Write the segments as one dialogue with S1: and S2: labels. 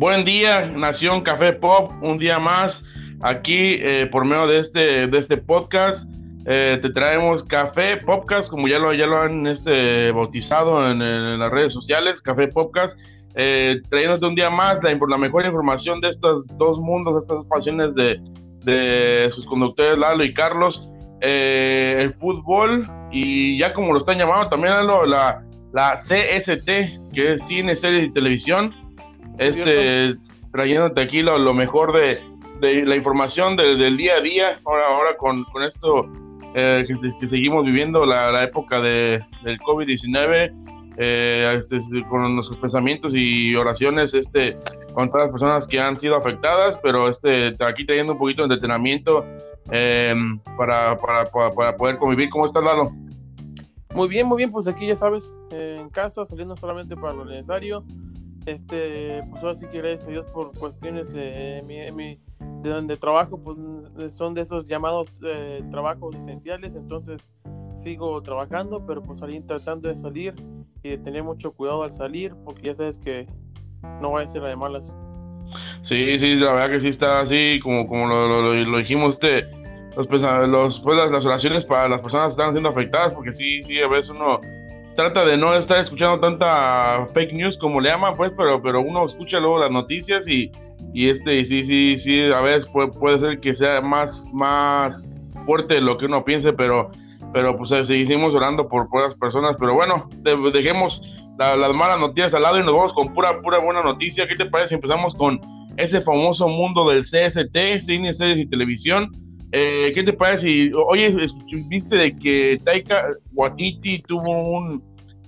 S1: Buen día, Nación Café Pop, un día más aquí eh, por medio de este, de este podcast. Eh, te traemos Café Podcast, como ya lo, ya lo han este, bautizado en, las redes sociales, Café Podcast, eh, trayéndote un día más la, mejor información de estos dos mundos, estas dos pasiones de, de sus conductores Lalo y Carlos, eh, el fútbol y ya como lo están llamando también la, la CST, que es cine, series y televisión este, trayéndote aquí lo, mejor de, la información del día a día, ahora, ahora con, esto eh, que, seguimos viviendo la, época de, del COVID-19, eh, este, con nuestros pensamientos y oraciones este, con todas las personas que han sido afectadas, pero este, aquí trayendo un poquito de entrenamiento eh, para, para, para, poder convivir. ¿Cómo estás, Lalo?
S2: Muy bien, muy bien, pues aquí ya sabes, en casa, saliendo solamente para lo necesario este, pues ahora sí que gracias por cuestiones de, mi, de donde trabajo, pues son de esos llamados eh, trabajos esenciales, entonces sigo trabajando, pero pues salí tratando de salir y de tener mucho cuidado al salir, porque ya sabes que no va a ser la de malas.
S1: Sí, sí, la verdad que sí está así, como, como lo, lo, dijimos, este, los, pues las, las oraciones para las personas están siendo afectadas, porque sí, sí, a veces uno trata de no estar escuchando tanta fake news como le llaman, pues, pero, pero uno escucha luego las noticias y, y este, sí, sí, sí, a veces puede, puede ser que sea más, más fuerte lo que uno piense, pero, pero pues eh, seguimos orando por, por las personas, pero bueno, dejemos las malas noticias al lado y nos vamos con pura, pura buena noticia. ¿Qué te parece? Empezamos con ese famoso mundo del CST, cine, series y televisión. Eh, ¿Qué te parece? oye, viste de que Taika Waititi tuvo un,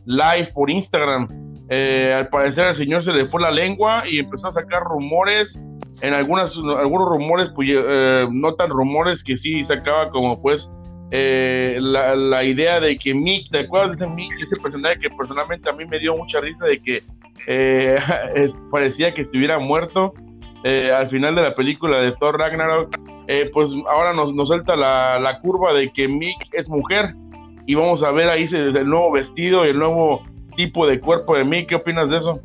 S1: live por Instagram. Eh, al parecer al señor se le fue la lengua y empezó a sacar rumores, en algunas, algunos rumores, pues, eh, no tan rumores que sí sacaba como pues eh, la, idea de que Mick, ¿te acuerdas de ese Mick? Ese personaje que personalmente a mí me dio mucha risa de que parecía que estuviera muerto al final de la película de Thor Ragnarok. pues ahora nos, nos suelta la, la curva de que Mick es mujer y vamos a ver ahí el nuevo vestido y el nuevo tipo de cuerpo de mí. ¿Qué opinas de eso?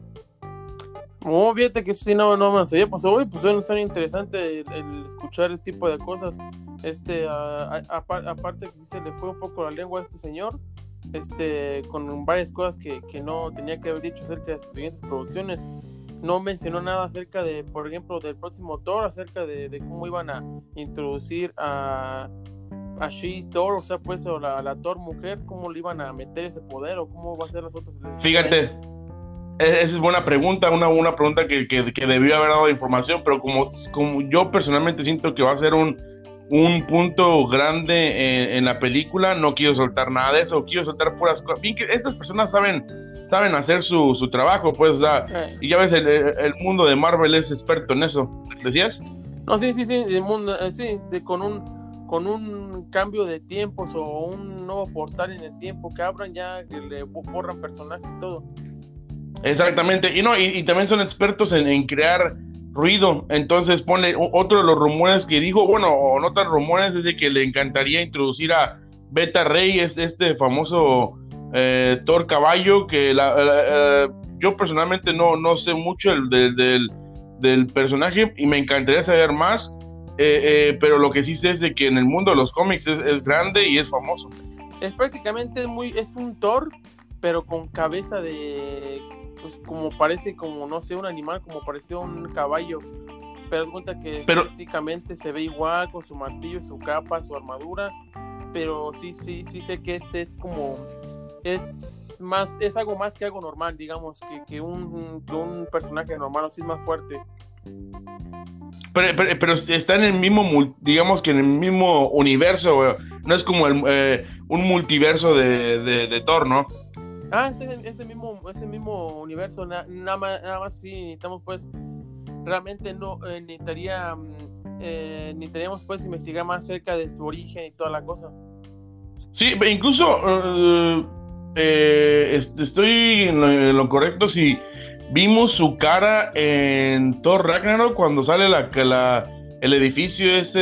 S2: Oh, fíjate que sí, no, no me sabía. Pues hoy, pues suena interesante el, escuchar el tipo de cosas. Este, aparte que se le fue un poco la lengua a este señor, este, con varias cosas que, que no tenía que haber dicho acerca de sus siguientes producciones. No mencionó nada acerca de, por ejemplo, del próximo Thor, acerca de, de cómo iban a introducir a a She-Thor, o sea, pues, o la, la Thor mujer, ¿cómo le iban a meter ese poder o cómo va a ser las otras?
S1: Fíjate, e, esa es buena pregunta, una, una pregunta que, que, debió haber dado información, pero como, como yo personalmente siento que va a ser un, un punto grande en, la película, no quiero soltar nada de eso, quiero soltar puras cosas. Bien que estas personas saben saben hacer su, su trabajo, pues, o sea, y ya ves, el, el, mundo de Marvel es experto en eso, ¿decías?
S2: No, sí, sí, sí, el mundo, eh, sí, de, con un con un cambio de tiempos o un nuevo portal en el tiempo que abran ya que le borran personajes y todo.
S1: Exactamente, y no, y, también son expertos en, crear ruido, entonces pone otro de los rumores que dijo, bueno, o no tan rumores, es de que le encantaría introducir a Beta Rey, este, famoso eh, Thor Caballo, que la, eh, yo personalmente no, no sé mucho el, del, del personaje y me encantaría saber más eh, eh, pero lo que sí sé es de que en el mundo de los cómics es, grande y es famoso.
S2: Es prácticamente muy, es un Thor, pero con cabeza de, pues como parece como, no sé, un animal, como parece un caballo. Pero cuenta que físicamente se ve igual con su martillo, su capa, su armadura. Pero sí, sí, sí sé que es, es como, es más, es algo más que algo normal, digamos, que, que, un, que un personaje normal, o sí es más fuerte.
S1: Pero, está en el mismo, digamos que en el mismo universo, No es como eh, un multiverso de, de, Thor, ¿no?
S2: Ah, este ese mismo, ese mismo universo, nada más, nada más sí necesitamos pues, realmente no, eh, necesitaría, mm, eh, necesitaríamos pues investigar más acerca de su origen y toda la cosa.
S1: Sí, incluso estoy en lo correcto si Vimos su cara en Thor Ragnarok cuando sale la, la el edificio ese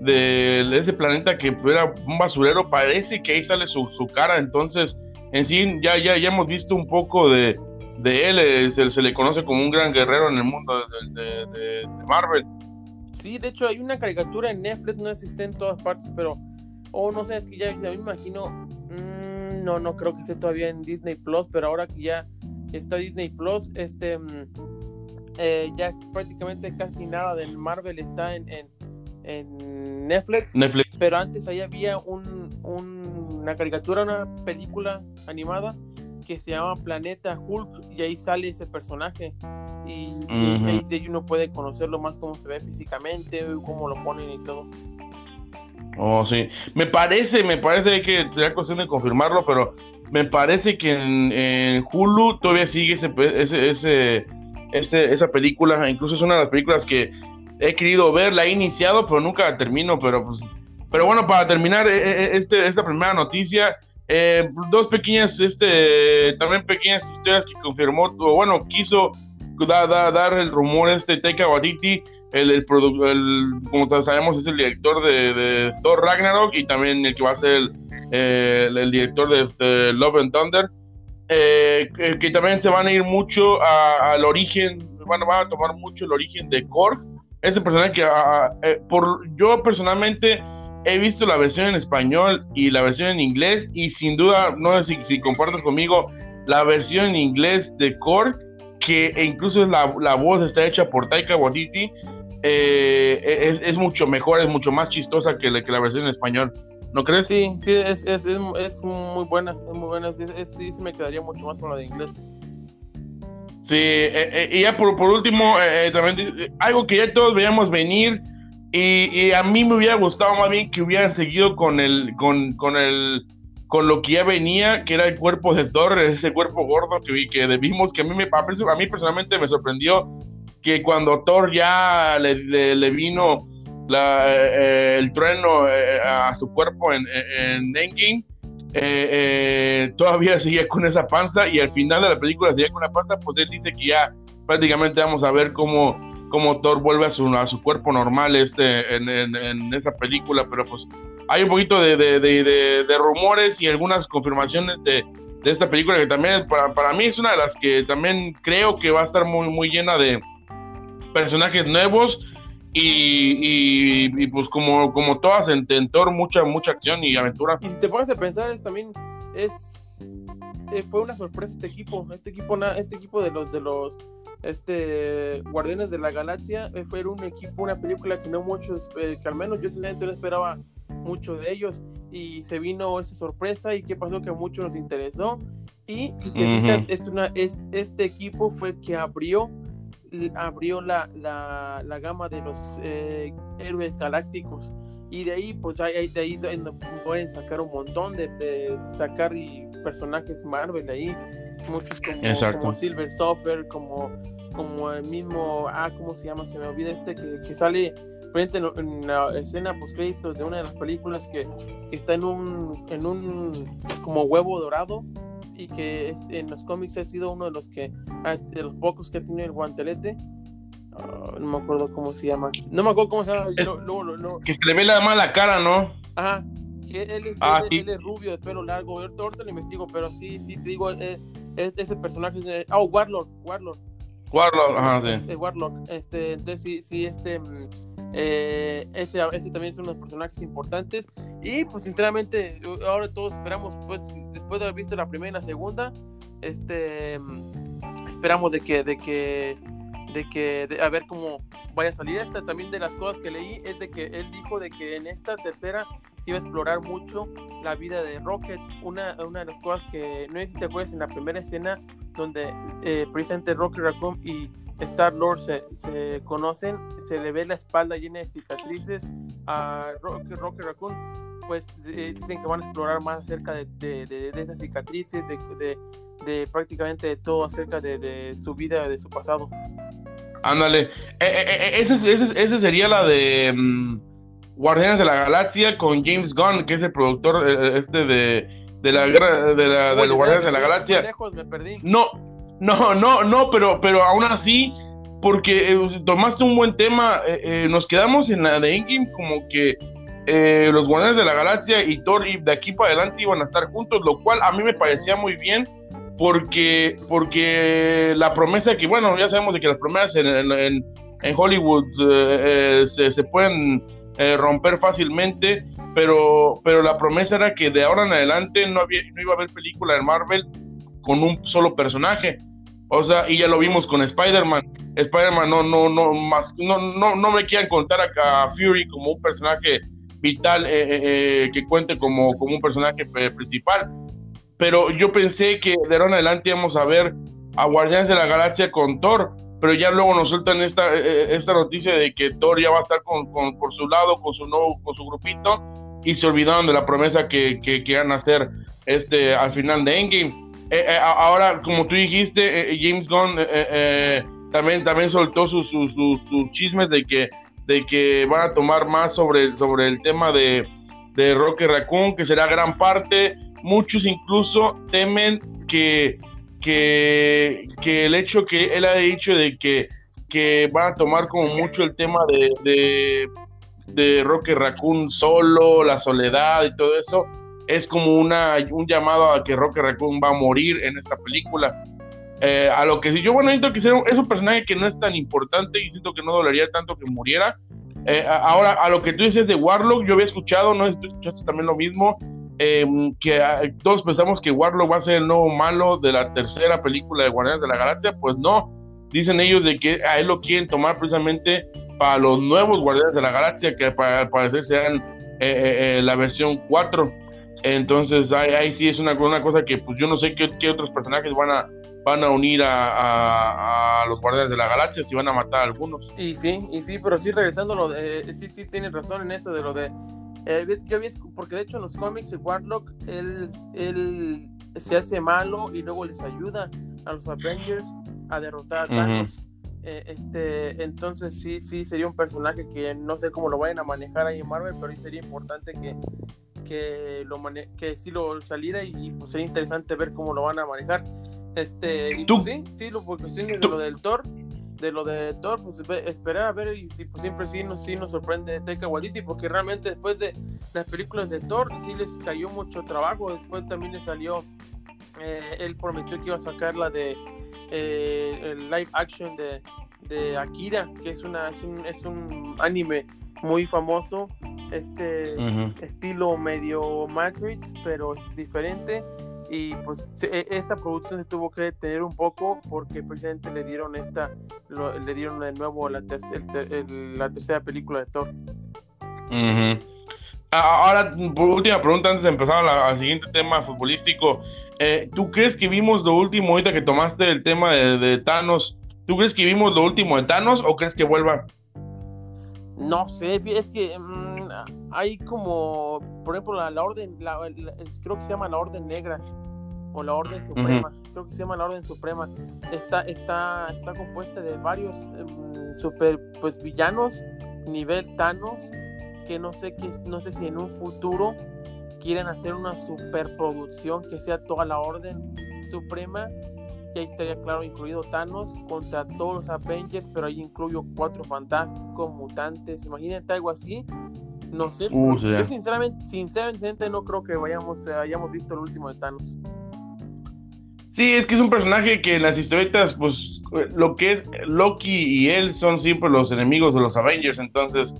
S1: de, ese planeta que era un basurero. Parece que ahí sale su, su cara. Entonces, en sí, ya, ya, ya hemos visto un poco de, él, se, le conoce como un gran guerrero en el mundo de, Marvel.
S2: Sí, de hecho hay una caricatura en Netflix, no existe en todas partes, pero, oh, no sé, es que ya, me imagino, mm, no, no creo que esté todavía en Disney Plus, pero ahora que ya está Disney Plus, este, mm, eh, ya prácticamente casi nada del Marvel está en, en, Netflix,
S1: Netflix,
S2: pero antes ahí había un, una caricatura, una película animada que se llama Planeta Hulk y ahí sale ese personaje y, ahí uno puede conocerlo más cómo se ve físicamente, cómo lo ponen y todo.
S1: Oh, sí. Me parece, me parece que sería cuestión de confirmarlo, pero me parece que en, Hulu todavía sigue ese, ese, ese, esa película. Incluso es una de las películas que he querido ver, la he iniciado, pero nunca la termino. Pero, pues, pero bueno, para terminar e, e, e, este, esta primera noticia, eh, dos pequeñas, este, también pequeñas historias que confirmó, bueno, quiso dar el rumor este Taika Waititi, el, el, el, como sabemos es el director de, Thor Ragnarok y también el que va a ser el, eh, director de, Love and Thunder, eh, que, también se van a ir mucho al origen, van, a tomar mucho el origen de Korg, ese personaje que por yo personalmente he visto la versión en español y la versión en inglés y sin duda, no sé si, si conmigo, la versión en inglés de Korg, que incluso la, la, voz está hecha por Taika Waititi, eh, es, mucho mejor, es mucho más chistosa que, que, la versión en español. ¿No crees?
S2: Sí, sí, es, es, es muy buena, es muy buena, sí, sí me quedaría mucho más con la de inglés.
S1: Sí, eh, eh, y ya por, por último, también algo que ya todos veíamos venir, y, a mí me hubiera gustado más bien que hubieran seguido con el, con, con el, con lo que ya venía, que era el cuerpo de Thor, ese cuerpo gordo que, que vimos, que a mí, me, a mí personalmente me sorprendió que cuando Thor ya le, le, vino la, eh, el trueno eh, a su cuerpo en, en Endgame, eh, todavía seguía con esa panza y al final de la película seguía con la panza, pues él dice que ya prácticamente vamos a ver cómo cómo Thor vuelve a su, a su cuerpo normal este, en, en, esta película, pero pues hay un poquito de, de, de, rumores y algunas confirmaciones de, esta película que también para, para, mí es una de las que también creo que va a estar muy, muy llena de personajes nuevos y, y, pues como, como todas en, Thor mucha, mucha acción y aventura.
S2: Y si te pones a pensar, es, también es eh, fue una sorpresa este equipo, este equipo, este equipo de los de los este Guardianes de la Galaxia eh, fue un equipo, una película que no muchos, eh, que al menos yo sinceramente no esperaba mucho de ellos. Y se vino esa sorpresa y qué pasó que a muchos nos interesó. Y es una, es, este equipo fue el que abrió abrió la, la, la gama de los eh, héroes galácticos. Y de ahí pues ahí, de ahí pueden sacar un montón de, de sacar y personajes Marvel ahí. Muchos como, como Silver Surfer, como, como el mismo, ah, ¿cómo se llama? Se me olvida este que, que sale frente en, la escena post créditos de una de las películas que, que, está en un, en un como huevo dorado y que es, en los cómics ha sido uno de los que, ah, de los pocos que tenido el guantelete. Ah, no me acuerdo cómo se llama. No me acuerdo cómo se llama.
S1: Que se le ve la mala cara, ¿no?
S2: Ajá. Que él, es, ah, él, es rubio, de pelo largo. Ahorita lo investigo, pero sí, sí, te digo, eh, ese personaje es oh Warlord Warlord
S1: Warlock ajá
S2: sí Warlock este entonces sí sí este mm, eh, ese, ese también es uno de los personajes importantes. Y pues sinceramente ahora todos esperamos pues después de haber visto la primera y la segunda este esperamos de que de que de que a ver cómo vaya a salir. Esta también de las cosas que leí es de que él dijo de que en esta tercera se iba a explorar mucho la vida de Rocket. Una, una de las cosas que no sé si te acuerdas en la primera escena donde eh, precisamente Rocket Raccoon y Star Lord se, se, conocen se le ve la espalda llena de cicatrices a Rocket, Rocket Raccoon pues dicen que van a explorar más acerca de, de, de, esas cicatrices de, de, prácticamente de todo acerca de, su vida de su pasado
S1: Ándale. Eh, eh, eh, esa sería la de mm, Guardianes de la Galaxia con James Gunn, que es el productor este de, de la guerra de, la, de los Guardianes de la Galaxia. No, no, no, no, pero, pero aún así, porque tomaste un buen tema, nos quedamos en la de Endgame como que los Guardianes de la Galaxia y Thor y de aquí para adelante iban a estar juntos, lo cual a mí me parecía muy bien porque, porque la promesa que, bueno, ya sabemos de que las promesas en, Hollywood eh, eh, se, pueden eh, romper fácilmente, pero, pero la promesa era que de ahora en adelante no, había, no iba a haber película de Marvel con un solo personaje. O sea, y ya lo vimos con Spider-Man. Spider-Man no, no, no, más, no, no, no me quieran contar a, Fury como un personaje vital que cuente como, como un personaje principal pero yo pensé que de ahora en adelante íbamos a ver a Guardianes de la Galaxia con Thor, pero ya luego nos sueltan esta, eh, eh, esta noticia de que Thor ya va a estar con, por su lado, con su nuevo, con su grupito, y se olvidaron de la promesa que, que, iban a hacer este, al final de Endgame. Eh, ahora, como tú dijiste, James Gunn también, también soltó sus, sus, sus, chismes de que, de que van a tomar más sobre, sobre el tema de, de Rocky Raccoon, que será gran parte. Muchos incluso temen que, que, el hecho que él ha dicho de que, que van a tomar como mucho el tema de, de, de Rocky Raccoon solo, la soledad y todo eso, es como una, un llamado a que Rocky Raccoon va a morir en esta película. Eh, a lo que si yo, bueno, siento que es un personaje que no es tan importante y siento que no dolería tanto que muriera. Eh, ahora, a lo que tú dices de Warlock, yo había escuchado, no sé si tú escuchaste también lo mismo, Em, que ah, todos pensamos que Warlock va a ser el nuevo malo de la tercera película de Guardianes de la Galaxia, pues no. Dicen ellos de que a él lo quieren tomar precisamente para los nuevos Guardianes de la Galaxia, que para, parecer sean eh, eh, eh, la versión 4. Entonces ahí, sí es una, una, cosa que pues yo no sé qué, qué, otros personajes van a van a unir a, a, los Guardianes de la Galaxia, si van a matar a algunos.
S2: Y sí, y sí, pero sí regresando lo de, sí, sí tienes razón en eso de lo de eh, yo vi, porque de hecho en los cómics de Warlock, él, él se hace malo y luego les ayuda a los Avengers a derrotar a Thanos. Eh, este, entonces sí, sí, sería un personaje que no sé cómo lo vayan a manejar ahí en Marvel, pero sí sería importante que, que lo que sí lo saliera y, pues sería interesante ver cómo lo van a manejar. Este, y pues, sí, sí, lo, pues, de lo del Thor, de lo de Thor, pues esperar a ver y pues, siempre sí nos, sí nos sorprende Taika Waititi porque realmente después de las películas de Thor sí les cayó mucho trabajo, después también le salió, eh, él prometió que iba a sacar la de eh, el live action de, de, Akira, que es, una, es, un, es un anime muy famoso, este estilo medio Matrix, pero es diferente. Y pues e, esta producción se tuvo que detener un poco porque precisamente le dieron esta le dieron de nuevo la, la tercera película de Thor.
S1: Ahora última pregunta antes de empezar al siguiente tema futbolístico. Eh, ¿tú crees que vimos lo último ahorita que tomaste el tema de, Thanos ¿tú crees que vimos lo último de Thanos o crees que vuelva?
S2: No sé, es que mm, hay como, por ejemplo, la, orden, creo que se llama la Orden Negra o la Orden Suprema, creo que se llama la Orden Suprema. Está, está, está compuesta de varios em, super pues villanos, nivel Thanos, que no sé que, no sé si en un futuro quieren hacer una superproducción que sea toda la Orden Suprema y ahí estaría claro incluido Thanos contra todos los Avengers, pero ahí incluyo cuatro fantásticos, mutantes, imagínate algo así. No sé, uh, yo sinceramente, sinceramente no creo que vayamos, hayamos visto el último de Thanos.
S1: Sí, es que es un personaje que en las historietas, pues, lo que es Loki y él son siempre los enemigos de los Avengers, entonces,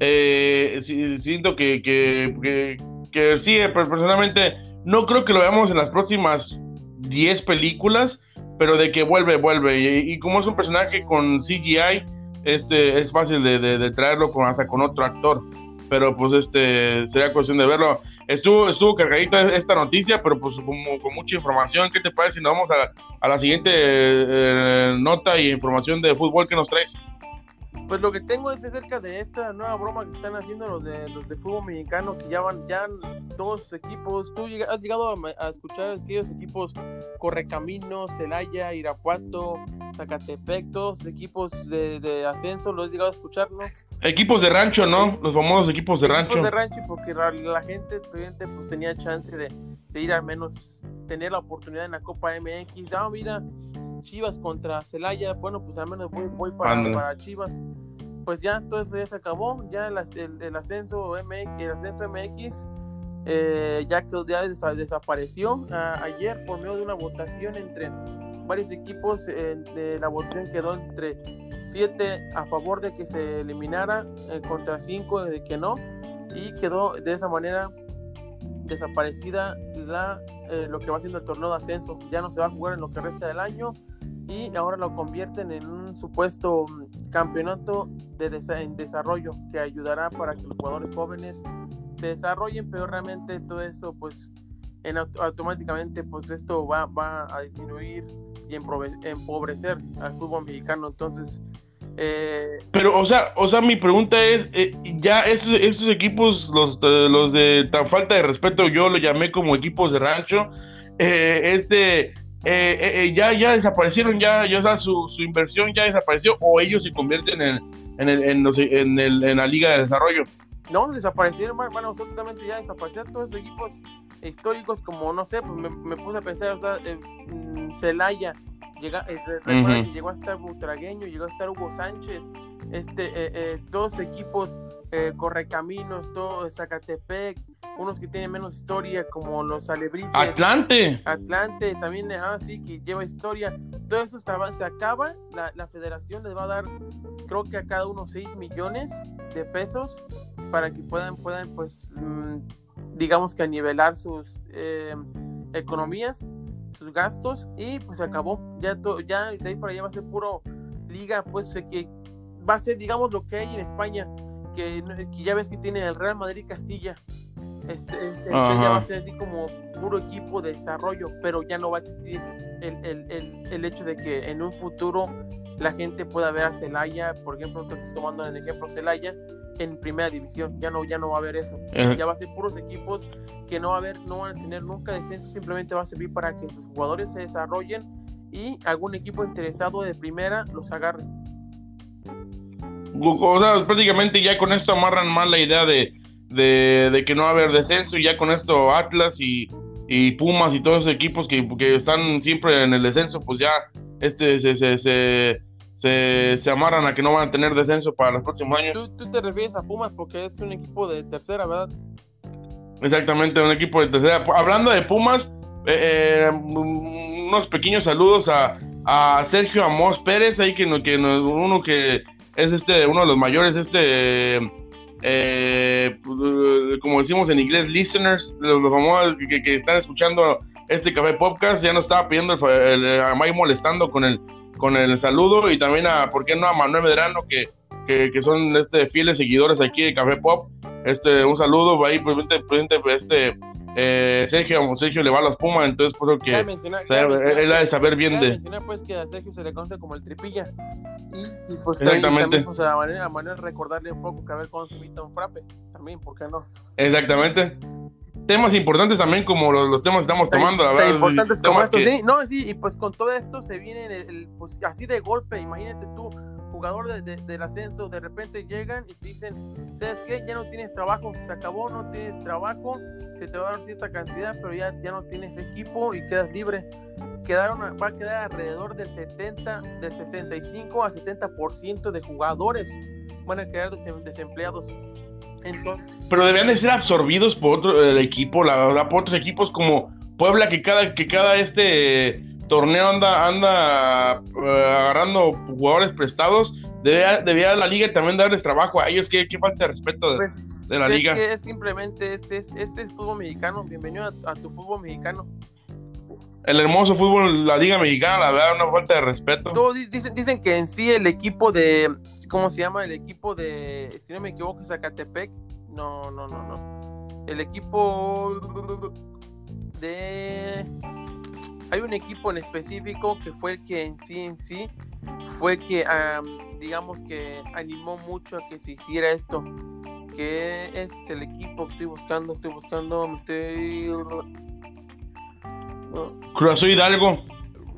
S1: eh, siento que, que, que, sí, eh, personalmente, no creo que lo veamos en las próximas 10 películas, pero de que vuelve, vuelve, y, como es un personaje con CGI, este, es fácil de, de, traerlo con, hasta con otro actor, pero pues este, sería cuestión de verlo estuvo, estuvo cargadita esta noticia, pero pues con, mucha información. ¿Qué te parece si nos vamos a, la siguiente eh, nota y información de fútbol que nos traes?
S2: Pues lo que tengo es acerca de esta nueva broma que están haciendo los de los de fútbol mexicano, que ya van, ya todos equipos, tú has llegado a, escuchar aquellos equipos Correcaminos, Celaya, Irapuato, Zacatepec, todos equipos de, ascenso, ¿lo has llegado a escuchar, no?
S1: Equipos de rancho, ¿no? Los famosos equipos de rancho.
S2: Equipos de rancho, porque la, gente pues, tenía chance de, ir al menos, tener la oportunidad en la Copa MX. Ah, mira, Chivas contra Celaya, bueno, pues al menos voy, para, Chivas. Pues ya, todo eso ya se acabó, ya el, ascenso MX, el ascenso MX eh, ya que ya desapareció ayer por medio de una votación entre varios equipos. Eh, de la votación quedó entre 7 a favor de que se eliminara, eh, contra 5 de que no, y quedó de esa manera desaparecida la, lo que va siendo el torneo de ascenso. Ya no se va a jugar en lo que resta del año y ahora lo convierten en un supuesto campeonato de en desarrollo que ayudará para que los jugadores jóvenes se desarrollen, pero realmente todo eso pues en, automáticamente pues esto va, va a disminuir y empobrecer al fútbol mexicano. Entonces,
S1: eh, pero, o sea, o sea, mi pregunta es, eh, ya estos, estos, equipos, los, los de tan falta de respeto, yo lo llamé como equipos de rancho, eh, este, ya, ya desaparecieron, ya, ya su, su, inversión ya desapareció, o ellos se convierten en, en, el, en, en, el, en la liga de desarrollo.
S2: No, desaparecieron, bueno, absolutamente ya desaparecieron todos los equipos históricos, como no sé, pues me, puse a pensar, o sea, mm, Celaya, llega, eh, recuerda que llegó a estar Butragueño, llegó a estar Hugo Sánchez, este, eh, eh, todos equipos, Correcaminos, todo Zacatepec, unos que tienen menos historia, como los Alebrijes.
S1: Atlante.
S2: Atlante, también, ah, sí, que lleva historia. Todo eso se acaba, la, la federación les va a dar, creo que a cada uno 6 millones de pesos para que puedan, puedan pues, mm, digamos que nivelar sus eh, economías, sus gastos y pues se acabó. Ya, ya de ahí para allá va a ser puro liga, pues que va a ser, digamos, lo que hay en España, que, ya ves que tiene el Real Madrid Castilla. Este, este ya va a ser así como puro equipo de desarrollo, pero ya no va a existir el, el, el, el hecho de que en un futuro la gente pueda ver a Celaya, por ejemplo, estoy tomando el ejemplo Celaya, en primera división. Ya no, ya no va a haber eso. Ya va a ser puros equipos que no va a haber, no van a tener nunca descenso, simplemente va a servir para que sus jugadores se desarrollen y algún equipo interesado de primera los agarre.
S1: O sea, prácticamente ya con esto amarran más la idea de, de, que no va a haber descenso y ya con esto Atlas y, y Pumas y todos esos equipos que, que, están siempre en el descenso, pues ya este se, se, se se, amarran a que no van a tener descenso para los próximos años.
S2: ¿Tú, te refieres a Pumas porque es un equipo de tercera, ¿verdad?
S1: Exactamente, un equipo de tercera. Hablando de Pumas, eh, eh, unos pequeños saludos a, a Sergio Amos Pérez, ahí que, que uno que es este uno de los mayores, este eh, como decimos en inglés, listeners, los, famosos que, están escuchando este café podcast, ya nos estaba pidiendo el, el, molestando con el con el saludo y también a, ¿por qué no? A Manuel Medrano, que, que, son este, fieles seguidores aquí de Café Pop. Este, un saludo ahí, pues, este, eh, Sergio, Sergio le va a las Pumas, entonces por eso que él ha de saber bien de...
S2: mencionar pues que a Sergio se le conoce como el tripilla y, y pues
S1: Exactamente.
S2: también, pues, a, Manuel, a Manuel recordarle un poco que se invita un frappe, también, ¿por qué no?
S1: Exactamente temas importantes también como los, temas que estamos tomando, la verdad.
S2: Importantes como estos, sí, no, sí, y pues con todo esto se viene el, pues así de golpe, imagínate tú, jugador de, del ascenso, de repente llegan y te dicen, ¿sabes qué? Ya no tienes trabajo, se acabó, no tienes trabajo, se te va a dar cierta cantidad, pero ya, ya no tienes equipo y quedas libre. Quedaron, va a quedar alrededor del 70, del 65 a 70% de jugadores van a quedar desempleados
S1: pero debían de ser absorbidos por otro el equipo, la verdad, por otros equipos como Puebla, que cada, que cada este torneo anda, anda eh, agarrando jugadores prestados. Debía, la liga también darles trabajo a ellos. Qué, qué falta de respeto de, pues, la liga.
S2: Que es simplemente es, es, este es fútbol mexicano. Bienvenido a, tu fútbol mexicano
S1: el hermoso fútbol, la Liga Mexicana, la verdad, una falta de respeto.
S2: Todos dicen, dicen que en sí el equipo de, ¿Cómo se llama el equipo de, si no me equivoco, Zacatepec? No, no, no, no. El equipo de... Hay un equipo en específico que fue el que en sí, en sí, fue que, digamos que animó mucho a que se hiciera esto. Que es el equipo que estoy buscando, estoy buscando, me estoy...
S1: Cruz Hidalgo.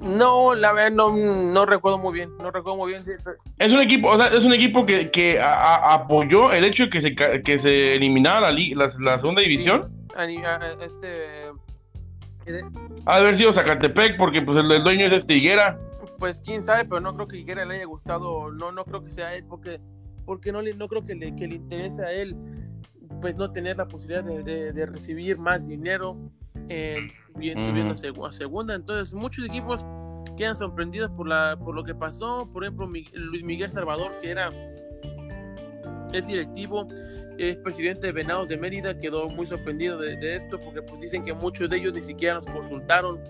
S2: No, la verdad no, no recuerdo muy bien, no recuerdo muy bien.
S1: Es un equipo, o sea, es un equipo que, que apoyó el hecho de que se, que se eliminara la, la, segunda división.
S2: Sí, este...
S1: Ha de haber sido Zacatepec porque pues el, dueño es este Higuera.
S2: Pues quién sabe, pero no creo que Higuera le haya gustado, no, no creo que sea él porque, porque no, le, no creo que le, que le interese a él pues no tener la posibilidad de, recibir más dinero subiendo a segunda. Entonces, muchos equipos quedan sorprendidos por, la, por lo que pasó. Por ejemplo, Luis Miguel Salvador, que era el directivo, es presidente de Venados de Mérida, quedó muy sorprendido de, esto porque pues dicen que muchos de ellos ni siquiera nos consultaron.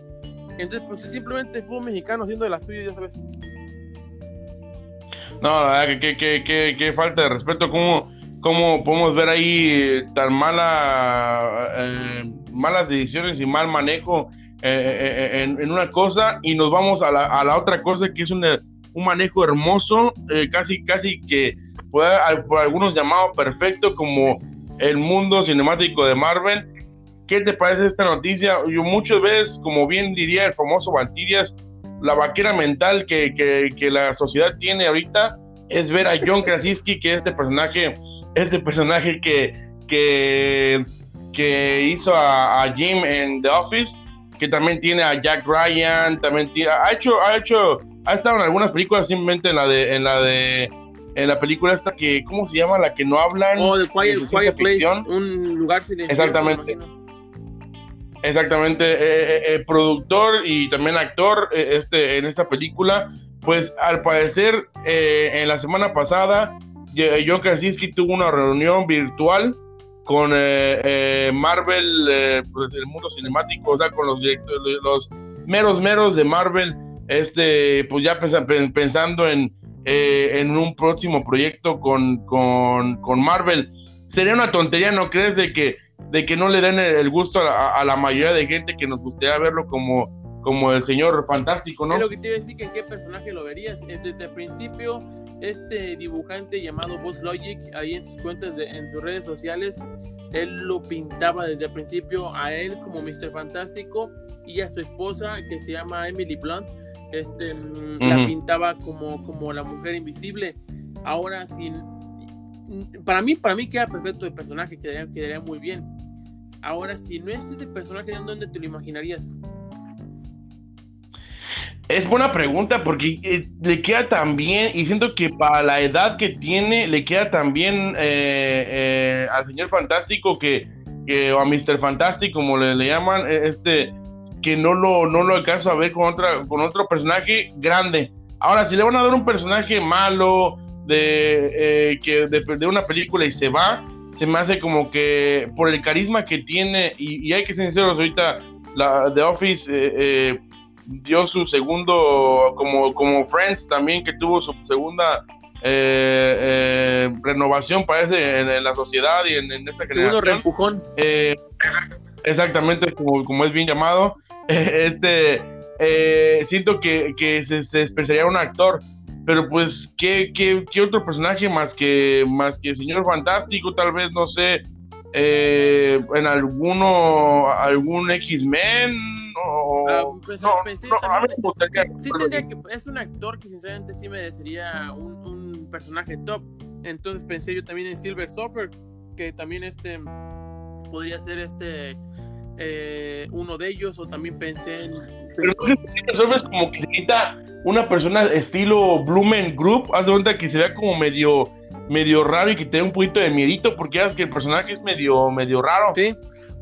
S2: Entonces, pues simplemente fue un mexicano haciendo de las suyas, ya sabes.
S1: No, la verdad que, que, falta de respeto. ¿Cómo, ¿Cómo podemos ver ahí tan mala, eh, malas decisiones y mal manejo eh, eh, en, una cosa y nos vamos a la, a la otra cosa que es un, un manejo hermoso, casi, casi que por algunos llamado perfecto como el mundo cinemático de Marvel. ¿Qué te parece esta noticia? Yo muchas veces, como bien diría el famoso Valtirias, la vaquera mental que, que, la sociedad tiene ahorita es ver a John Krasinski, que es este personaje, este personaje que, que, que hizo a, Jim en The Office, que también tiene a Jack Ryan, también ha hecho, ha hecho, ha estado en algunas películas, simplemente en la de, en la de, en la película esta que, ¿cómo se llama? La que no hablan.
S2: Oh, The Quiet, Place, un lugar silencioso.
S1: Exactamente. Exactamente, eh, eh, eh, productor y también actor este, en esta película. Pues al parecer, en la semana pasada, John Krasinski tuvo una reunión virtual con Marvel, pues el mundo cinemático, o sea, con los directores, los meros meros de Marvel, este, pues ya pensando en, en un próximo proyecto con, con, con Marvel. Sería una tontería, ¿no crees? De que de que no le den el gusto a, la mayoría de gente que nos gustaría verlo como, como el señor fantástico, ¿no?
S2: lo que te iba a decir que en qué personaje lo verías. Eh, desde el principio, este dibujante llamado Boss Logic, ahí en sus cuentas, de, en sus redes sociales, él lo pintaba desde el principio a él como Mr. Fantástico y a su esposa que se llama Emily Blunt, este, mm, la pintaba como, como la mujer invisible. Ahora, sin, para mí, para mí queda perfecto el personaje, quedaría, quedaría muy bien. Ahora, si no es ese personaje, ¿dónde te lo imaginarías?
S1: Es buena pregunta porque eh, le queda tan bien y siento que para la edad que tiene le queda tan bien eh, eh, al señor fantástico que, o a Mr. Fantástico como le, le, llaman este que no lo no lo alcanzo a ver con otra con otro personaje grande. Ahora si le van a dar un personaje malo de que de una película y se va se me hace como que por el carisma que tiene, y, hay que ser sinceros, ahorita la The Office eh, eh, dio su segundo, como, como Friends también, que tuvo su segunda eh, renovación, parece, en, la sociedad y en, esta
S2: generación. Segundo reempujón.
S1: exactamente, como, como es bien llamado. este Siento que, que se, se esperaría un actor pero pues ¿qué, qué, qué otro personaje más que más que señor fantástico tal vez no sé eh, en alguno algún X-Men o
S2: ah, pues, no, pensé, no, sí, tendría que es un actor que sinceramente sí me sería un, un, personaje top. Entonces pensé yo también en Silver Surfer que también este podría ser este eh, uno de ellos o también pensé en
S1: pero Silver es como que se quita una persona estilo Blumen Group, haz de cuenta que se vea como medio, medio raro y que te dé un poquito de miedito, porque ya es que el personaje es medio, medio raro.
S2: Sí,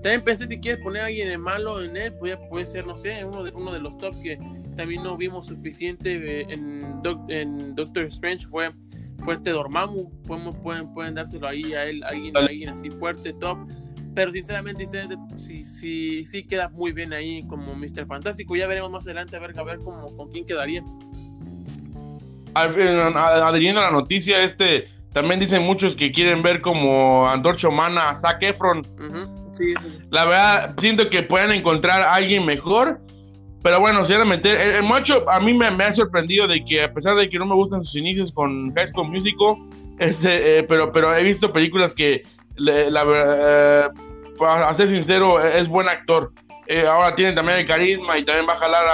S2: también pensé si quieres poner a alguien de malo en él, puede, puede ser, no sé, uno de, uno de los top que también no vimos suficiente eh, en, en Doctor Strange fue, fue este Dormammu, pueden, pueden, pueden dárselo ahí a él, alguien, alguien así fuerte, top pero sinceramente, sí, sí, sí queda muy bien ahí como Mr. Fantástico. Ya veremos más adelante a ver, a ver cómo, con quién quedaría.
S1: Adhiriendo a la noticia, este también dicen muchos que quieren ver como Antorcha Humana a Zac Efron. La verdad, siento que pueden encontrar a alguien mejor. Pero bueno, meter El, macho a mí me, ha sorprendido de que, a pesar de que no me gustan sus inicios con High School Musical, este, eh, pero, pero he visto películas que la, eh, para ser sincero, es buen actor. Eh, ahora tiene también el carisma y también va a jalar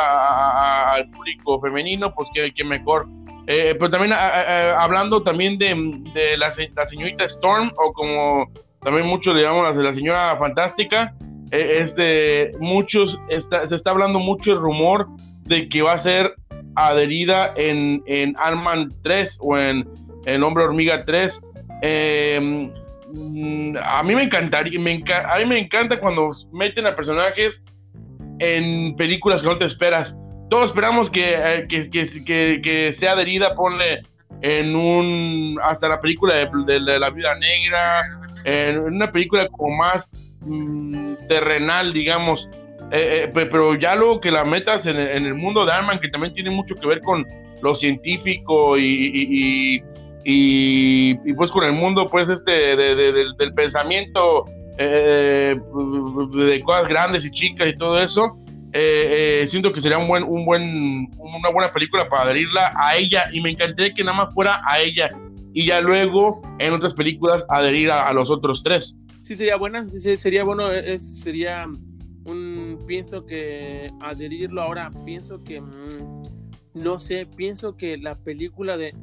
S1: al público femenino, pues que, mejor. Pero también hablando también de, la, señorita Storm, o como también muchos le llamamos la, la señora fantástica, este, muchos, se está hablando mucho el rumor de que va a ser adherida en, en Ant-Man 3 o en El Hombre Hormiga 3. Eh, mm, a mí me encantaría, me a mí me encanta cuando meten a personajes en películas que no te esperas. Todos esperamos que, eh, que, que, que sea adherida, ponle en un hasta la película de, la vida negra, en una película como más mm, terrenal, digamos. Eh, eh, pero ya luego que la metas en, el mundo de Arman, que también tiene mucho que ver con lo científico y, y, pues con el mundo pues este del pensamiento eh, de cosas grandes y chicas y todo eso, siento que sería un buen, un buen, una buena película para adherirla a ella y me encantaría que nada más fuera a ella y ya luego en otras películas adherir a, los otros tres.
S2: Sí, sería buena, sí, sería bueno, es, sería un, pienso que adherirlo ahora, pienso que, mm, no sé, pienso que la película de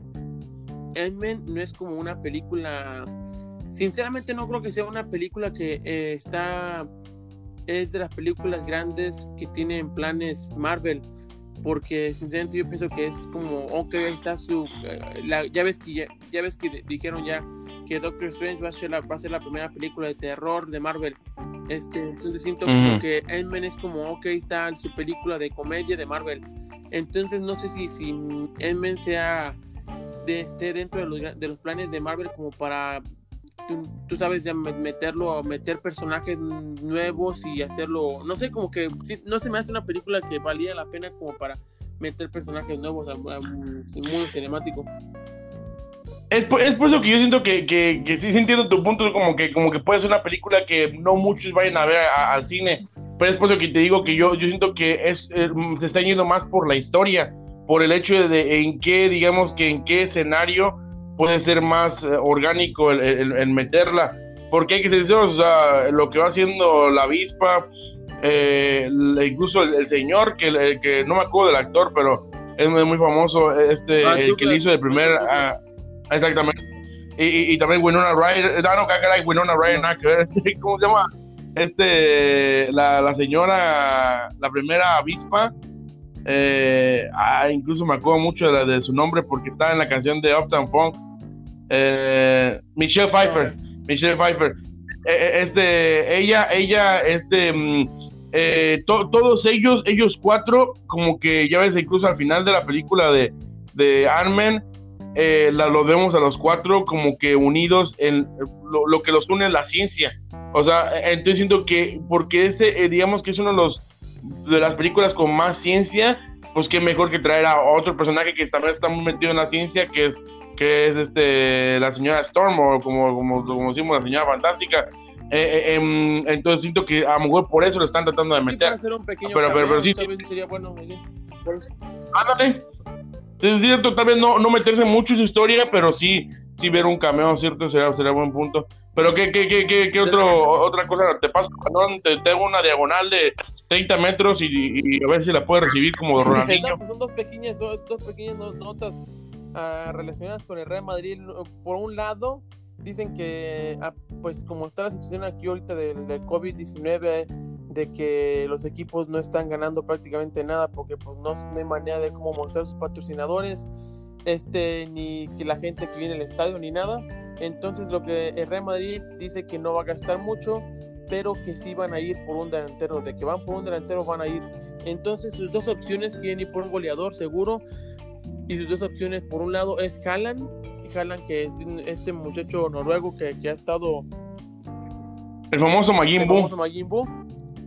S2: Edmund no es como una película, sinceramente no creo que sea una película que eh, está es de las películas grandes que tienen planes Marvel. Porque sinceramente yo pienso que es como, ok, ahí está su... Eh, ya, ves que, ya, ves que dijeron ya que Doctor Strange va a, ser la, va a ser la primera película de terror de Marvel. Este, entonces siento que Ant-Man es como, ok, está su película de comedia de Marvel. Entonces no sé si, si Ant-Man sea de, esté dentro de los, de los planes de Marvel como para tú, sabes, ya meterlo, meter personajes nuevos y hacerlo, no sé, como que no se me hace una película que valía la pena como para meter personajes nuevos al, mundo cinemático.
S1: Es por, es por, eso que yo siento que, que, que, sí, entiendo tu punto, como que, como que puede ser una película que no muchos vayan a ver al cine, pero es por eso que te digo que yo, yo siento que es, se está yendo más por la historia, por el hecho de, de en qué, digamos que en qué escenario puede ser más eh, orgánico el, meterla. Porque hay que ser o sea, lo que va haciendo la avispa, eh, incluso el, señor, que, que no me acuerdo del actor, pero es muy, famoso, este, ah, el que le hizo de primer. Ah, exactamente. Y, y, también Winona Ryder, no, no, caray, Winona Ryder, ¿cómo se llama? Este, la, la señora, la primera avispa, eh, ah, incluso me acuerdo mucho de, de, su nombre porque está en la canción de Uptown Funk. Eh, Michelle Pfeiffer. Michelle Pfeiffer. Eh, eh, este, ella, ella, este, mm, todos ellos, ellos cuatro, como que ya ves, incluso al final de la película de, de Armen, la, lo vemos a los cuatro como que unidos en lo, que los une es la ciencia. O sea, entonces siento que, porque ese, digamos que es uno de los de las películas con más ciencia, pues qué mejor que traer a otro personaje que también está muy metido en la ciencia, que es que es este la señora Storm o como, como, como decimos la señora fantástica. Eh, eh, em, entonces siento que a lo mejor por eso lo están tratando de meter.
S2: hacer un pequeño pero, pero, sí, sería bueno
S1: ándale. Es cierto tal vez no, no meterse mucho en su historia pero sí sí ver un cameo cierto sería, sería buen punto. Pero qué qué qué qué, qué otro otra cosa te paso te tengo una diagonal de 30 metros y, a ver si la puedes recibir como Ronaldinho.
S2: Pues son dos pequeñas dos, dos pequeñas notas Ah, relacionadas con el Real Madrid. Por un lado, dicen que, ah, pues como está la situación aquí ahorita del, COVID-19, de que los equipos no están ganando prácticamente nada porque pues no, hay manera de cómo mostrar sus patrocinadores, este, ni que la gente que viene al estadio, ni nada. Entonces lo que el Real Madrid dice que no va a gastar mucho, pero que sí van a ir por un delantero, de que van por un delantero van a ir. Entonces sus dos opciones quieren ir por un goleador seguro y sus dos opciones, por un lado, es Haaland, Haaland que es este muchacho noruego que, que ha estado...
S1: El famoso Magimbu.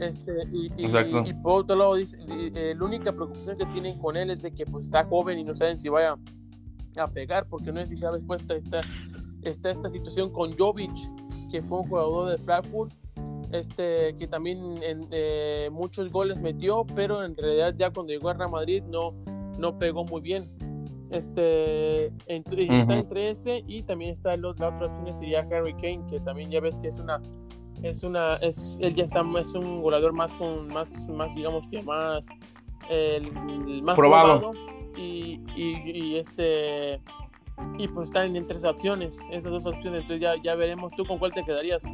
S2: Este, y, y, por otro lado, dice, eh, la única preocupación que tienen con él es de que pues, está joven y no saben si vaya a pegar, porque no es si sabes, pues está, está esta situación con Jovic, que fue un jugador de Frankfurt, este, que también en, eh, muchos goles metió, pero en realidad ya cuando llegó a Real Madrid no, no pegó muy bien. Este, está entre ese y también está el, la otra opción sería Harry Kane, que también ya ves que es una, es una, es, él ya está, es un goleador más con, más, más digamos que más, el, más
S1: probado.
S2: y, y, este, y pues están en tres opciones, esas dos opciones, entonces ya, ya veremos tú con cuál te quedarías.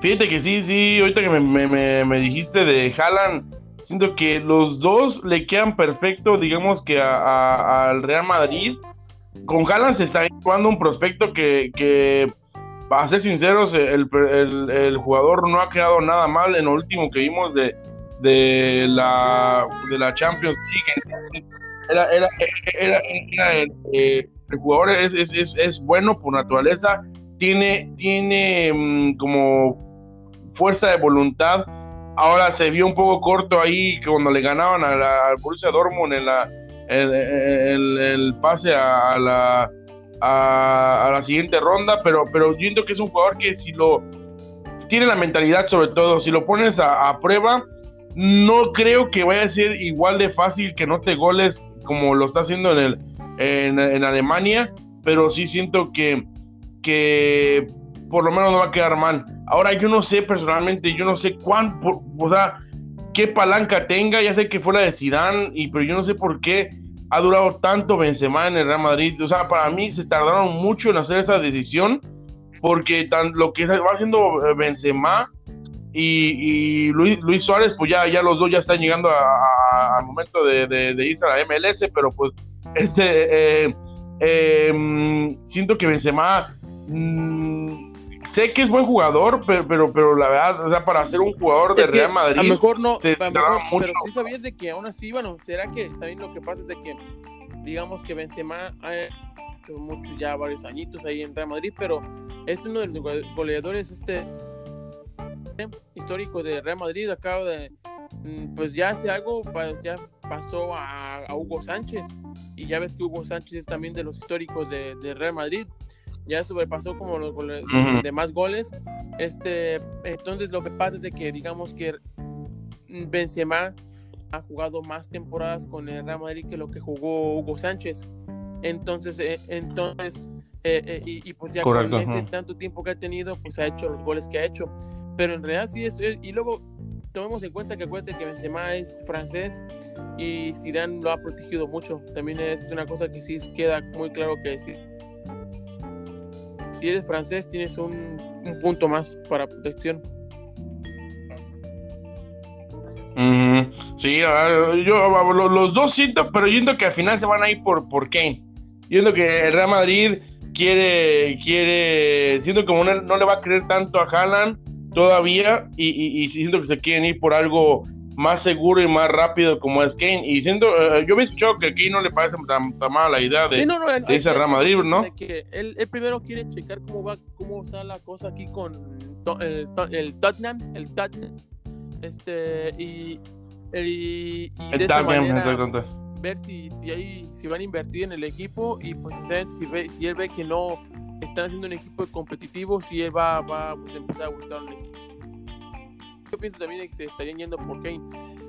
S1: Fíjate que sí, sí, ahorita que me, me, me dijiste de Haaland, siento que los dos le quedan perfecto, digamos que al Real Madrid. Con Haaland se está jugando un prospecto que, para ser sinceros, el, jugador no ha quedado nada mal en lo último que vimos de, la, de la Champions League. Eh, el jugador es, es, es, bueno por naturaleza, tiene, tiene mm, como fuerza de voluntad. Ahora se vio un poco corto ahí cuando le ganaban al Borussia Dortmund en la, el, el, pase a, la a, la siguiente ronda, pero, pero yo siento que es un jugador que si lo tiene la mentalidad sobre todo, si lo pones a, prueba, no creo que vaya a ser igual de fácil que no te goles como lo está haciendo en, el, en, Alemania, pero sí siento que, que por lo menos no va a quedar mal. Ahora yo no sé personalmente, yo no sé cuánto, o sea, qué palanca tenga, ya sé que fue la de Zidane, y, pero yo no sé por qué ha durado tanto Benzema en el Real Madrid. O sea, para mí se tardaron mucho en hacer esa decisión porque tan, lo que va haciendo eh, Benzema y, Luis, Suárez, pues ya, ya los dos ya están llegando al momento de, irse a la MLS, pero pues este eh, eh, siento que Benzema mm, sé que es buen jugador, pero, pero, pero la verdad, o sea, para ser un jugador de Real Madrid.
S2: A lo mejor no, pero sí sabías de que aún así, bueno, será que también lo que pasa es de que, digamos que Benzema ha hecho mucho ya varios añitos ahí en Real Madrid, pero es uno de los goleadores este histórico de Real Madrid, acaba de, mm, pues ya hace algo, ya pasó a, Hugo Sánchez, y ya ves que Hugo Sánchez es también de los históricos de, de Real Madrid ya sobrepasó como los demás goles. Este, entonces lo que pasa es de que digamos que Benzema ha jugado más temporadas con el Real Madrid que lo que jugó Hugo Sánchez. Entonces, eh, entonces eh, eh, y, pues ya con ese tanto tiempo que ha tenido, pues ha hecho los goles que ha hecho. Pero en realidad sí es, y luego tomemos en cuenta que acuérdate que Benzema es francés y Zidane lo ha protegido mucho. También es una cosa que sí queda muy claro que decir si eres francés tienes un, punto más para protección.
S1: sí, yo los, dos siento, pero yo siento que al final se van a ir por, por Kane. Yo siento que Real Madrid quiere, quiere, siento como no, no le va a creer tanto a Haaland todavía y, y siento que se quieren ir por algo más seguro y más rápido como es Kane. Y siendo, eh, yo me escuchado que a Kane no le parece tan, mala la idea de, ese Real Madrid, ¿no?
S2: que él, primero quiere checar cómo va, cómo está la cosa aquí con el, el Tottenham, el Tottenham, este, y, y, de esa manera ver si, si, hay, si van a invertir en el equipo y pues si, ve, si él ve que no están haciendo un equipo competitivo, si él va, va pues, a empezar a buscar un equipo yo pienso también que se estarían yendo por Kane.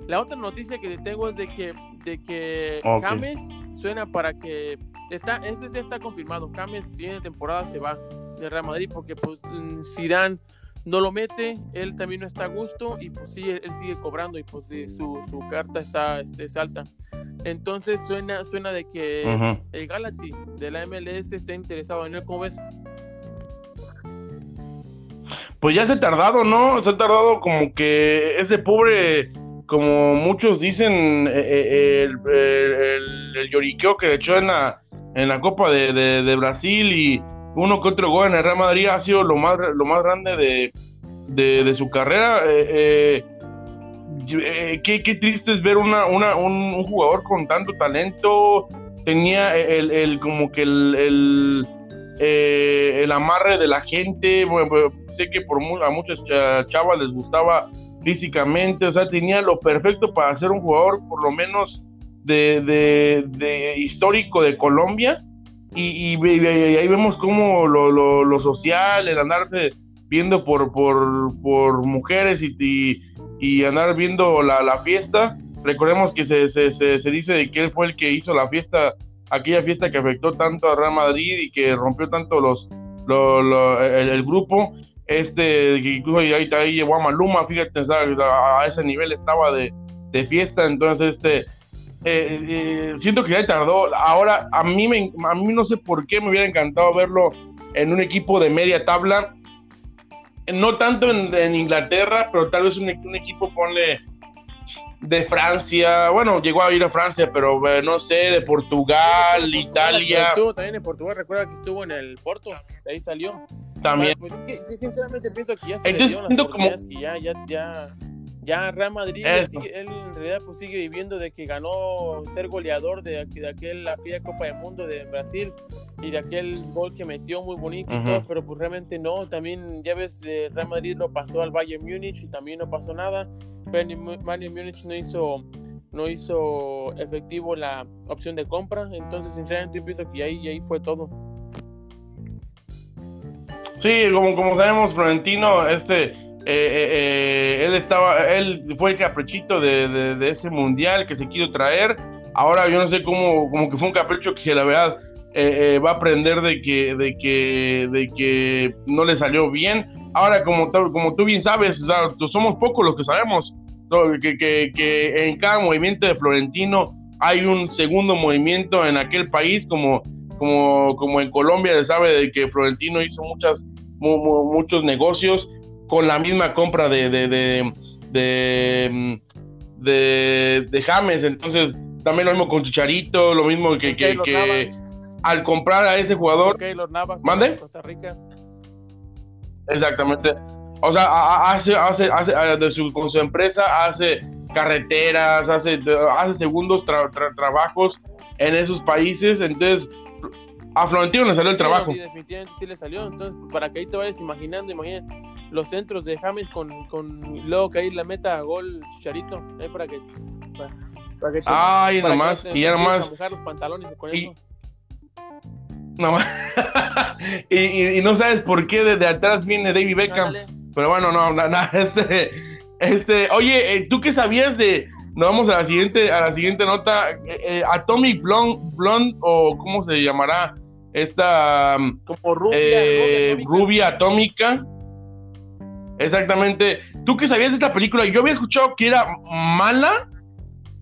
S2: La otra noticia que tengo es de que, de que James suena para que está, ese ya está confirmado. James siguiente temporada se va de Real Madrid porque pues mm, Zidane no lo mete, él también no está a gusto y pues sí, él sigue cobrando y pues su, su carta está este, alta. Entonces suena, suena de que el Galaxy de la MLS está interesado en él, ¿cómo ves?
S1: Pues ya se ha tardado, ¿no? Se ha tardado como que ese pobre, como muchos dicen, eh, eh, el, el, lloriqueo que echó en la, en la Copa de, Brasil y uno que otro gol en el Real Madrid ha sido lo más, lo más grande de, su carrera. Eh, qué, triste es ver una, una, un, jugador con tanto talento. Tenía el, el como que el, el amarre de la gente. Bueno, sé que por a muchas chavas les gustaba físicamente, o sea, tenía lo perfecto para ser un jugador por lo menos de, histórico de Colombia. Y, ahí vemos cómo lo, social, el andarse viendo por, por, mujeres y, andar viendo la, fiesta. Recordemos que se, se, dice que él fue el que hizo la fiesta, aquella fiesta que afectó tanto a Real Madrid y que rompió tanto los, el, grupo este, incluso ahí, ahí llevó a Maluma, fíjate, a, ese nivel estaba de, fiesta, entonces este, eh, eh, siento que ya tardó, ahora a mí, me, a mí no sé por qué me hubiera encantado verlo en un equipo de media tabla, no tanto en, Inglaterra, pero tal vez un, equipo, ponle, de Francia, bueno, llegó a ir a Francia, pero eh, no sé, de Portugal, Italia.
S2: Estuvo también en Portugal, recuerda que estuvo en el Porto, ahí salió.
S1: También.
S2: Pues es que sinceramente pienso que ya se
S1: Entonces,
S2: le
S1: siento como-
S2: que ya, ya, ya, ya Real Madrid, sigue- él en realidad pues sigue viviendo de que ganó ser goleador de, de aquel, aquella Copa del Mundo de Brasil y de aquel gol que metió muy bonito y
S1: Ujú.
S2: todo, pero pues realmente no, también ya ves, eh, Real Madrid lo pasó al Bayern Múnich y también no pasó nada, Mu- Bayern Múnich no hizo no hizo efectivo la opción de compra, entonces sinceramente yo pienso que ahí, ahí fue todo.
S1: Sí, como, como sabemos, Florentino, este, eh, eh, eh, él estaba, él fue el caprichito de, de- de ese mundial que se quiso traer. Ahora yo no sé cómo, como que fue un capricho que la verdad eh, eh, va a aprender de que, de que, de que no le salió bien. Ahora, como, tú- como tú bien sabes, o sea, tú- somos pocos los que sabemos que, que, que en cada movimiento de Florentino hay un segundo movimiento en aquel país, como, como, como en Colombia se sabe de que Florentino hizo muchas mu- mu- muchos negocios con la misma compra de de, de, de, de- de James. Entonces, también lo mismo con Chicharito, lo mismo que, al comprar a ese jugador,
S2: Navas
S1: ¿Mande?
S2: de Costa Rica.
S1: exactamente. O sea, hace, hace, hace de su, con su empresa, hace carreteras, hace, hace segundos tra- tra- trabajos en esos países. Entonces, a Florentino le salió el
S2: Sí,
S1: trabajo.
S2: sí, definitivamente sí le salió. Entonces, para que ahí te vayas imaginando, imagina los centros de James con, con luego que ahí la meta a gol Chicharito. Ahí para que. Para, para que te-
S1: Ay,
S2: para
S1: nomás,
S2: te
S1: y nomás.
S2: los pantalones con
S1: Y-
S2: eso.
S1: No, y, y- y no sabes por qué desde atrás viene David Beckham. Pero bueno, no, na- na- este, este, oye, eh, ¿tú qué sabías de? Nos vamos a la siguiente, a la siguiente nota. eh, eh, Atomic Blonde, Blonde, o cómo se llamará esta mm,
S2: Como rubia,
S1: eh,
S2: rubia,
S1: rubia atómica. Exactamente. ¿Tú qué sabías de esta película? Yo había escuchado que era mala,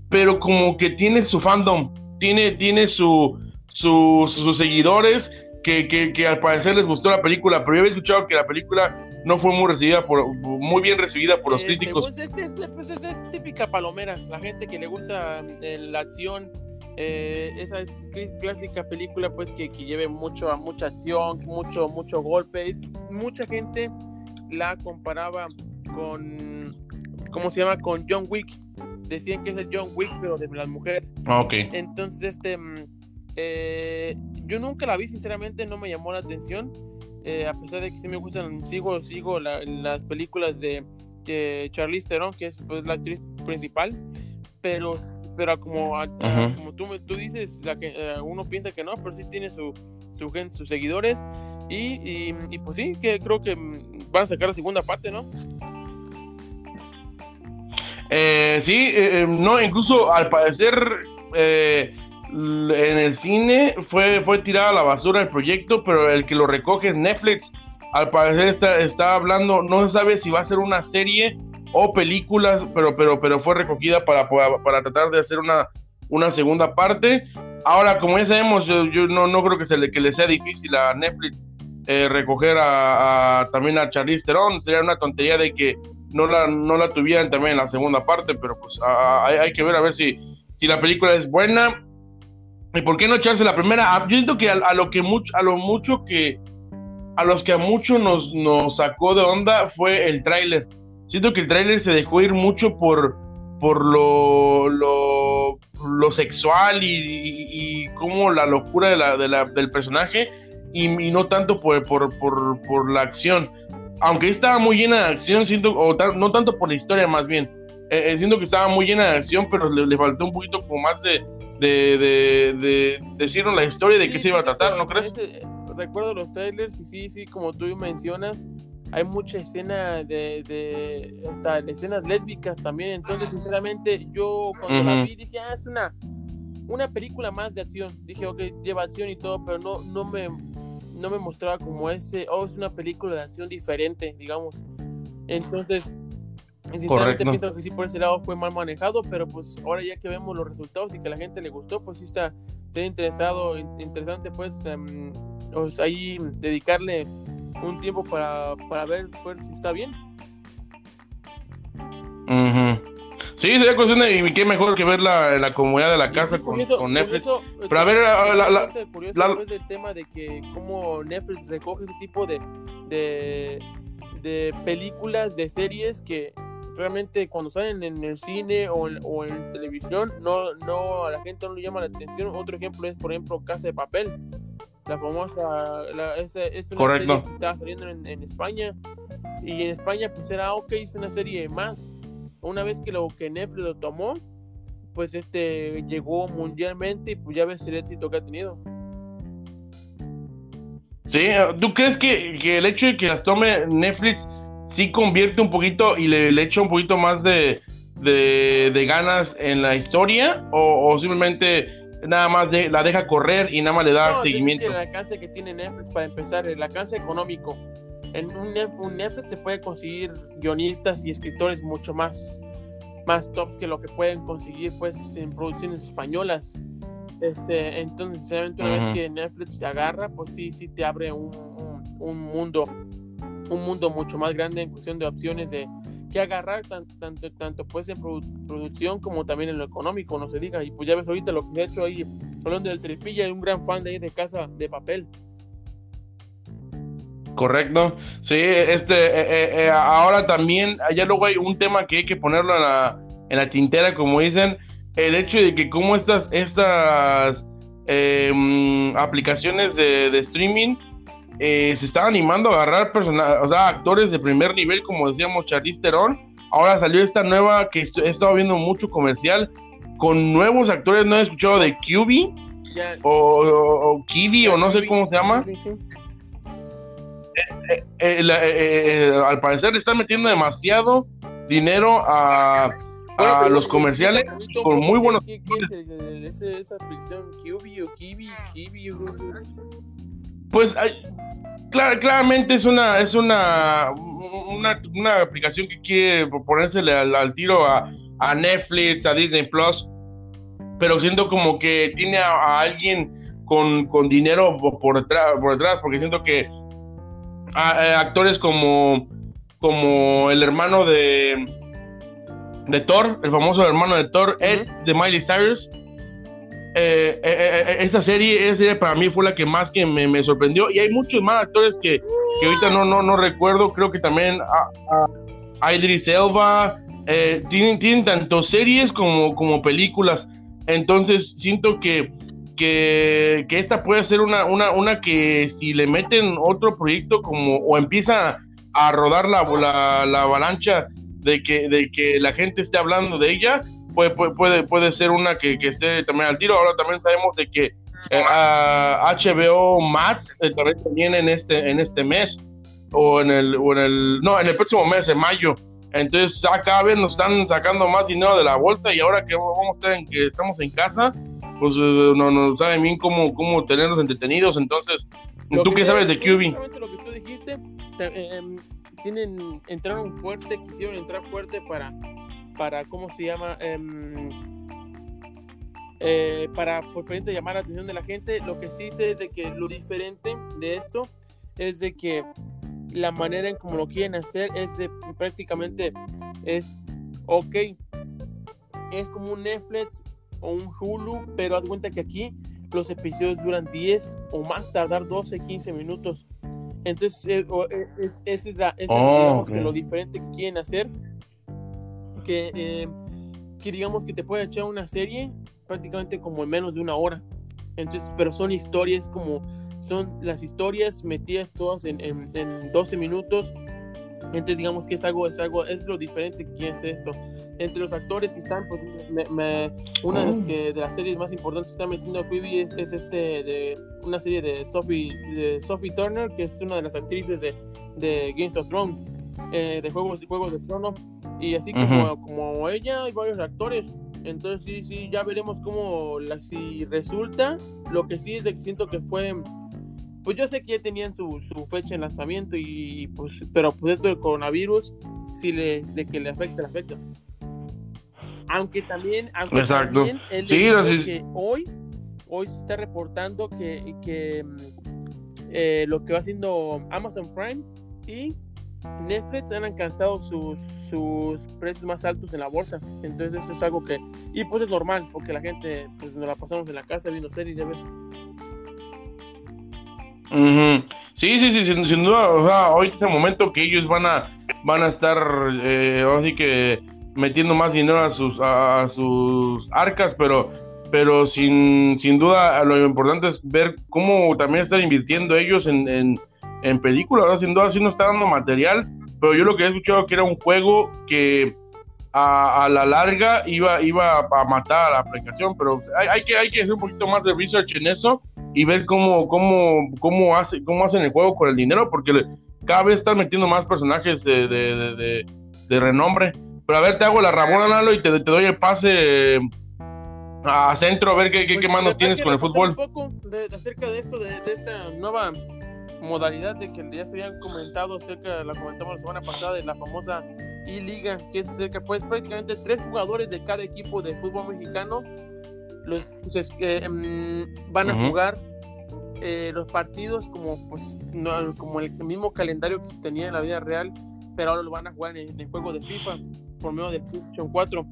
S1: pero como que tiene su fandom, tiene, tiene su, su- sus seguidores que, que, que al parecer les gustó la película, pero yo había escuchado que la película no fue muy recibida por, muy bien recibida por los
S2: Eh,
S1: críticos.
S2: este es, pues, es- es típica palomera. La gente que le gusta eh, la acción, eh, esa es cl- clásica película pues que, que lleve mucho a mucha acción, mucho mucho golpe. Es- mucha gente la comparaba con ¿cómo se llama? con John Wick. Decían que es el John Wick pero de las mujeres.
S1: Ah, Ok.
S2: Entonces, este, mm, eh, yo nunca la vi, sinceramente, no me llamó la atención. eh, a pesar de que sí me gustan, sigo, sigo la- las películas de, de Charlize Theron, que es pues, la actriz principal, pero, pero como, a- como tú, tú dices, la que, eh, uno piensa que no, pero sí tiene su, su sus seguidores. Y, y, y, pues sí, que creo que mm, van a sacar la segunda parte, ¿no?
S1: Eh, sí, no, incluso al parecer eh, en el cine fue, fue tirada a la basura el proyecto, pero el que lo recoge es Netflix. Al parecer está, está hablando, no se sabe si va a ser una serie o películas, pero, pero, pero fue recogida para, para, para tratar de hacer una, una segunda parte. Ahora, como ya sabemos, yo, yo no, no creo que, se le, que le sea difícil a Netflix eh, recoger a, a- también a Charlize Theron. Sería una tontería de que no la, no la tuvieran también en la segunda parte, pero pues a- a- hay, que ver a ver si, si la película es buena. ¿Y por qué no echarse la primera? Ah, Yo siento que a, lo que mucho, a lo mucho que a los que a mucho nos, nos sacó de onda fue el tráiler. Siento que el tráiler se dejó ir mucho por, por lo, lo, lo sexual y, y, y como la locura de la, de la- del personaje y, y no tanto por, por, por, por la acción. Aunque estaba muy llena de acción, siento, o no tanto por la historia más bien. Eh, eh, siento que estaba muy llena de acción, pero le, le faltó un poquito como más de, de, de, de decirnos la historia de
S2: Sí,
S1: qué se iba a tratar, ¿no crees?
S2: ese- recuerdo los trailers y sí, sí, como tú mencionas, hay mucha escena de, de hasta escenas lésbicas también. Entonces, sinceramente, yo cuando la
S1: Ujú.
S2: vi dije, ah, es una, una película más de acción. Dije, ok, lleva acción y todo, pero no, no me no me mostraba como ese, oh, es una película de acción diferente, digamos. Entonces, sinceramente
S1: Correcto.
S2: pienso que sí por ese lado fue mal manejado, pero pues ahora ya que vemos los resultados y que a la gente le gustó, pues sí está, está interesado, in- interesante pues, pues, ahí dedicarle un tiempo para, para ver pues, si está bien.
S1: Ujú. Sí, sería cuestión de y qué mejor que verla en la comodidad de la casa con, con, Netflix. Pero a ver, la, la,
S2: curioso del tema de que cómo Netflix recoge ese tipo de, de, de películas, de series que realmente cuando salen en el cine o en, o en televisión no, no a la gente no le llama la atención. Otro ejemplo es, por ejemplo, Casa de Papel. La famosa, la, es, es una serie que estaba saliendo en, en España y en España pues era, ok, es una serie más una vez que lo que Netflix lo tomó, pues este llegó mundialmente y pues ya ves el éxito que ha tenido.
S1: Sí, ¿tú crees que, el hecho de que las tome Netflix sí convierte un poquito y le, le echa un poquito más de, de, ganas en la historia? ¿O, simplemente nada más la deja correr y nada más le da seguimiento?
S2: el alcance que tiene Netflix para empezar, el alcance económico en un, Netflix se puede conseguir guionistas y escritores mucho más, más tops que lo que pueden conseguir pues en producciones españolas. Este, entonces, una vez que Netflix te agarra, pues sí, sí te abre un, un, mundo, un mundo mucho más grande en cuestión de opciones de que agarrar tanto, tanto, tanto pues en producción como también en lo económico, no se diga. Y pues ya ves ahorita lo que he hecho ahí, hablando del Tripilla, hay un gran fan de ahí de Casa de Papel.
S1: Correcto. Sí, este, eh, eh, eh, ahora también, allá luego hay un tema que hay que ponerlo en la, en la tintera, como dicen, el hecho de que como estas, estas em, aplicaciones de, streaming se están animando a agarrar o sea, actores de primer nivel, como decíamos, Charlize Theron. Ahora salió esta nueva que he estado viendo mucho comercial con nuevos actores, no he escuchado de QB o, o, Kiwi o no sé cómo se llama. Eh, eh, eh, al parecer le están metiendo demasiado dinero a, los comerciales con muy buenos. ¿Qué,
S2: es esa aplicación? ¿Kiwi o Kiwi? ¿Kiwi?
S1: Pues claramente es una es una, una, aplicación que quiere ponérsele al, tiro a, a, Netflix, a Disney Plus, pero siento como que tiene a, alguien con, con dinero por detrás, por detrás, porque siento que eh, actores como, como el hermano de, de Thor, el famoso hermano de Thor, Ed de Miley Cyrus. Eh, eh, esta serie, para mí fue la que más que me, sorprendió. Y hay muchos más actores que, que, ahorita no, no, no recuerdo, creo que también a, a Idris Elba, tienen, tienen tanto series como, como películas, entonces siento que que, esta puede ser una, una, una que si le meten otro proyecto como o empieza a rodar la, la, avalancha de que, de que la gente esté hablando de ella, puede, puede, puede ser una que, esté también al tiro. Ahora también sabemos de que HBO eh, Max eh, también en este, en este mes o en el, o en el, no, en el próximo mes, en mayo. Entonces, cada vez nos están sacando más dinero de la bolsa y ahora que vamos a en que estamos en casa, pues eh, no, no saben bien cómo, cómo tenerlos entretenidos. Entonces, ¿tú qué sabes de QB?
S2: Lo que tú dijiste, em, tienen, entraron fuerte, quisieron entrar fuerte para, para ¿cómo se llama? Em, eh, para por llamar la atención de la gente. Lo que sí sé es de que lo diferente de esto es de que la manera en cómo lo quieren hacer es de prácticamente es ok. Es como un Netflix o un Hulu, pero haz cuenta que aquí los episodios duran 10 o más tardar 12, 15 minutos. Entonces, eh, eh, es, esa es, oh, digamos, que lo diferente que quieren hacer. Que, eh, que digamos que te puede echar una serie prácticamente como en menos de una hora. Entonces, pero son historias como, son las historias metidas todas en, en, en 12 minutos. Entonces, digamos que es algo, es algo, es lo diferente que es esto entre los actores que están, pues me, una de las, oh. que, de las series más importantes que está metiendo a Quibi es, es, este de una serie de Sophie, de Sophie Turner, que es una de las actrices de, de Games of Thrones, eh, de Juegos, Juegos de Trono, y así como, como ella hay varios actores. Entonces sí, sí, ya veremos cómo la, si resulta. Lo que sí es de que siento que fue pues yo sé que ya tenían su, su, fecha de lanzamiento y pues pero pues esto del coronavirus si le de que le afecta le afecta aunque también, aunque también él que hoy, hoy se está reportando que, que eh, lo que va haciendo Amazon Prime y Netflix han alcanzado sus, sus precios más altos en la bolsa. Entonces eso es algo que... Y pues es normal, porque la gente pues nos la pasamos en la casa viendo series, ya ves.
S1: Sí, sí, sí, sin, duda, o sea, hoy es el momento que ellos van a, van a estar, eh, así que metiendo más dinero a sus, a, sus arcas, pero, pero sin, sin duda lo importante es ver cómo también están invirtiendo ellos en, en, en películas, sin duda sí no está dando material, pero yo lo que he escuchado que era un juego que a, a la larga iba, iba a matar a la aplicación, pero hay, hay, que, hay que hacer un poquito más de research en eso y ver cómo, cómo, cómo, hace, cómo hacen el juego con el dinero, porque cada vez están metiendo más personajes de, de, de, renombre. Pero a ver, te hago la Ramona Lalo y te, te doy el pase a centro a ver qué, qué,
S2: Pues,
S1: manos tienes con el fútbol.
S2: Un poco de, acerca de esto, de, de, esta nueva modalidad de que ya se habían comentado acerca, la comentamos la semana pasada, de la famosa I-Liga, que es acerca, pues prácticamente tres jugadores de cada equipo de fútbol mexicano los, pues, eh, van a uh -huh. jugar eh, los partidos como, pues, no, como el mismo calendario que se tenía en la vida real, pero ahora lo van a jugar en, en el juego de FIFA por medio del PlayStation 4.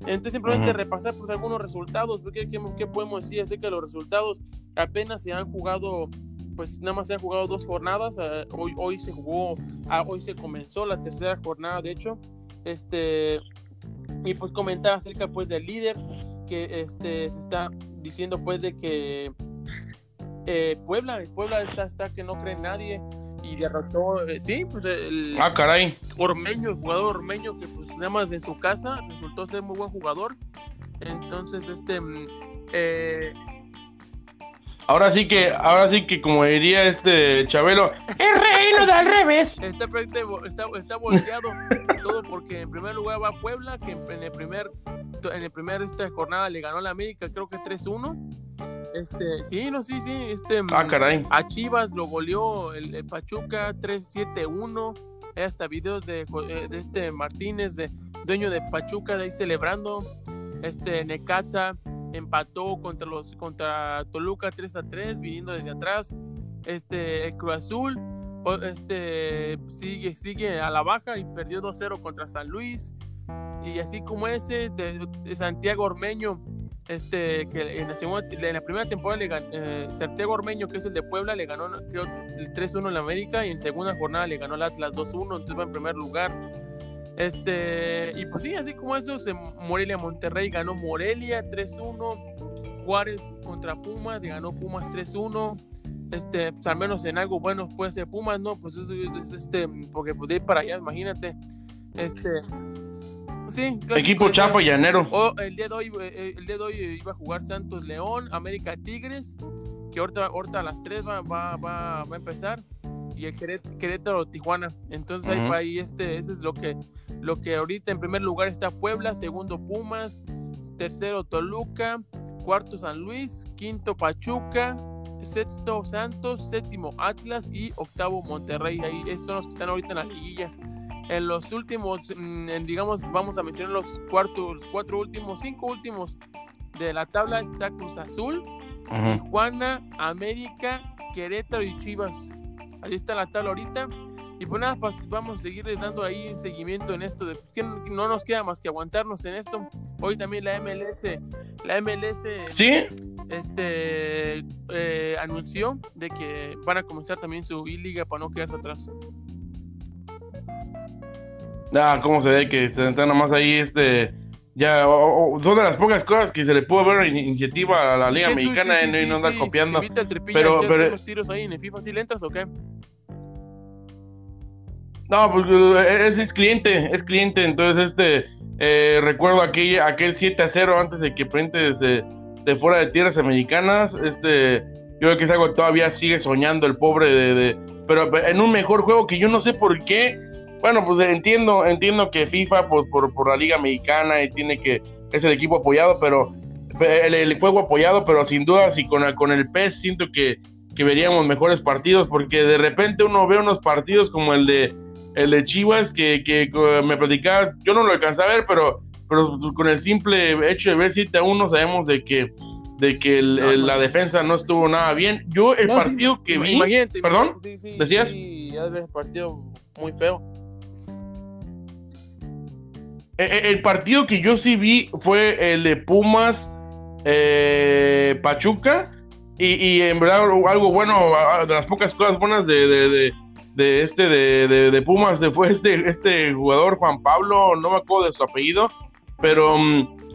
S2: Entonces, simplemente uh -huh. repasar pues, algunos resultados, porque ¿qué, ¿qué, podemos decir acerca de los resultados? Apenas se han jugado, pues nada más se han jugado dos jornadas. Uh, hoy, hoy se jugó, uh, hoy se comenzó la tercera jornada, de hecho. Este, y pues comentar acerca pues del líder que este se está diciendo pues de que eh, Puebla, Puebla está, está que no cree nadie y derrotó, eh, sí, pues el
S1: ah, caray.
S2: Ormeño, el jugador Ormeño, que pues nada más en su casa resultó ser muy buen jugador. Entonces, este eh,
S1: Ahora sí que, ahora sí que como diría este Chabelo, el reino de al revés.
S2: Está, está, está volteado todo porque en primer lugar va Puebla, que en el primer, en el primer esta jornada le ganó a la América, creo que 3-1. Este, sí, no, sí, sí, este
S1: ah, caray.
S2: a Chivas lo goleó el, el Pachuca 3-7-1. Hasta videos de, de este Martínez, de dueño de Pachuca, de ahí celebrando. Este Necaxa empató contra los contra Toluca 3 a 3 viniendo desde atrás. Este el Cruz Azul este sigue sigue a la baja y perdió 2-0 contra San Luis. Y así como ese de, de Santiago Ormeño este que en la, segunda, en la primera temporada le ganó, eh, Santiago Ormeño que es el de Puebla le ganó creo, el 3-1 en la América y en segunda jornada le ganó el Atlas 2-1 entonces va en primer lugar este, y pues sí, así como eso, se, Morelia Monterrey ganó Morelia 3-1. Juárez contra Pumas, ganó Pumas 3-1. Este, pues al menos en algo bueno puede ser Pumas, ¿no? Pues es, es este, porque pues de ir para allá, imagínate. Este, sí,
S1: equipo Chapo y Llanero.
S2: Oh, el, día de hoy, el día de hoy iba a jugar Santos León, América Tigres, que ahorita, ahorita a las 3 va, va, va, va a empezar y el Querétaro Tijuana. Entonces uh -huh. ahí, ahí este, ese es lo que, lo que ahorita en primer lugar está Puebla, segundo Pumas, tercero Toluca, cuarto San Luis, quinto Pachuca, sexto Santos, séptimo Atlas y octavo Monterrey. Ahí esos son los que están ahorita en la liguilla. En los últimos, en, digamos, vamos a mencionar los cuartos, cuatro últimos, cinco últimos de la tabla está Cruz Azul, uh -huh. Tijuana, América, Querétaro y Chivas ahí está la tabla ahorita. Y pues nada, pues vamos a seguirles dando ahí un seguimiento en esto. De, pues, que no nos queda más que aguantarnos en esto. Hoy también la MLS, la MLS
S1: ¿Sí?
S2: este, eh, anunció de que van a comenzar también su I-Liga para no quedarse atrás.
S1: Ah, cómo se ve que están nada más ahí este ya o, o, son de las pocas cosas que se le pudo ver iniciativa a la Liga Mexicana sí, sí, y no andar copiando.
S2: pero, pero los tiros ahí en el FIFA, ¿sí le entras o qué?
S1: No, pues eh, es, cliente, es cliente, entonces este eh, recuerdo aquel, aquel 7 a 0 antes de que Prentes de, de, fuera de tierras americanas, este yo creo que es algo que todavía sigue soñando el pobre de, de, pero en un mejor juego que yo no sé por qué. Bueno, pues entiendo, entiendo que FIFA por, por, por, la Liga Mexicana y tiene que, es el equipo apoyado, pero el, el juego apoyado, pero sin duda, si con, con el PES siento que, que, veríamos mejores partidos, porque de repente uno ve unos partidos como el de el de Chivas, que, que me platicabas, yo no lo alcancé a ver, pero, pero con el simple hecho de ver 7 a 1 sabemos de que de que el, no, el, la defensa no estuvo nada bien. Yo el no, partido
S2: sí,
S1: que vi,
S2: imagínate,
S1: perdón,
S2: sí,
S1: decías,
S2: sí, el partido muy feo.
S1: E, e, el partido que yo sí vi fue el de Pumas eh, Pachuca. Y, en verdad algo bueno, de las pocas cosas buenas de, de, este de, Pumas fue este, este jugador Juan Pablo, no me acuerdo de su apellido, pero,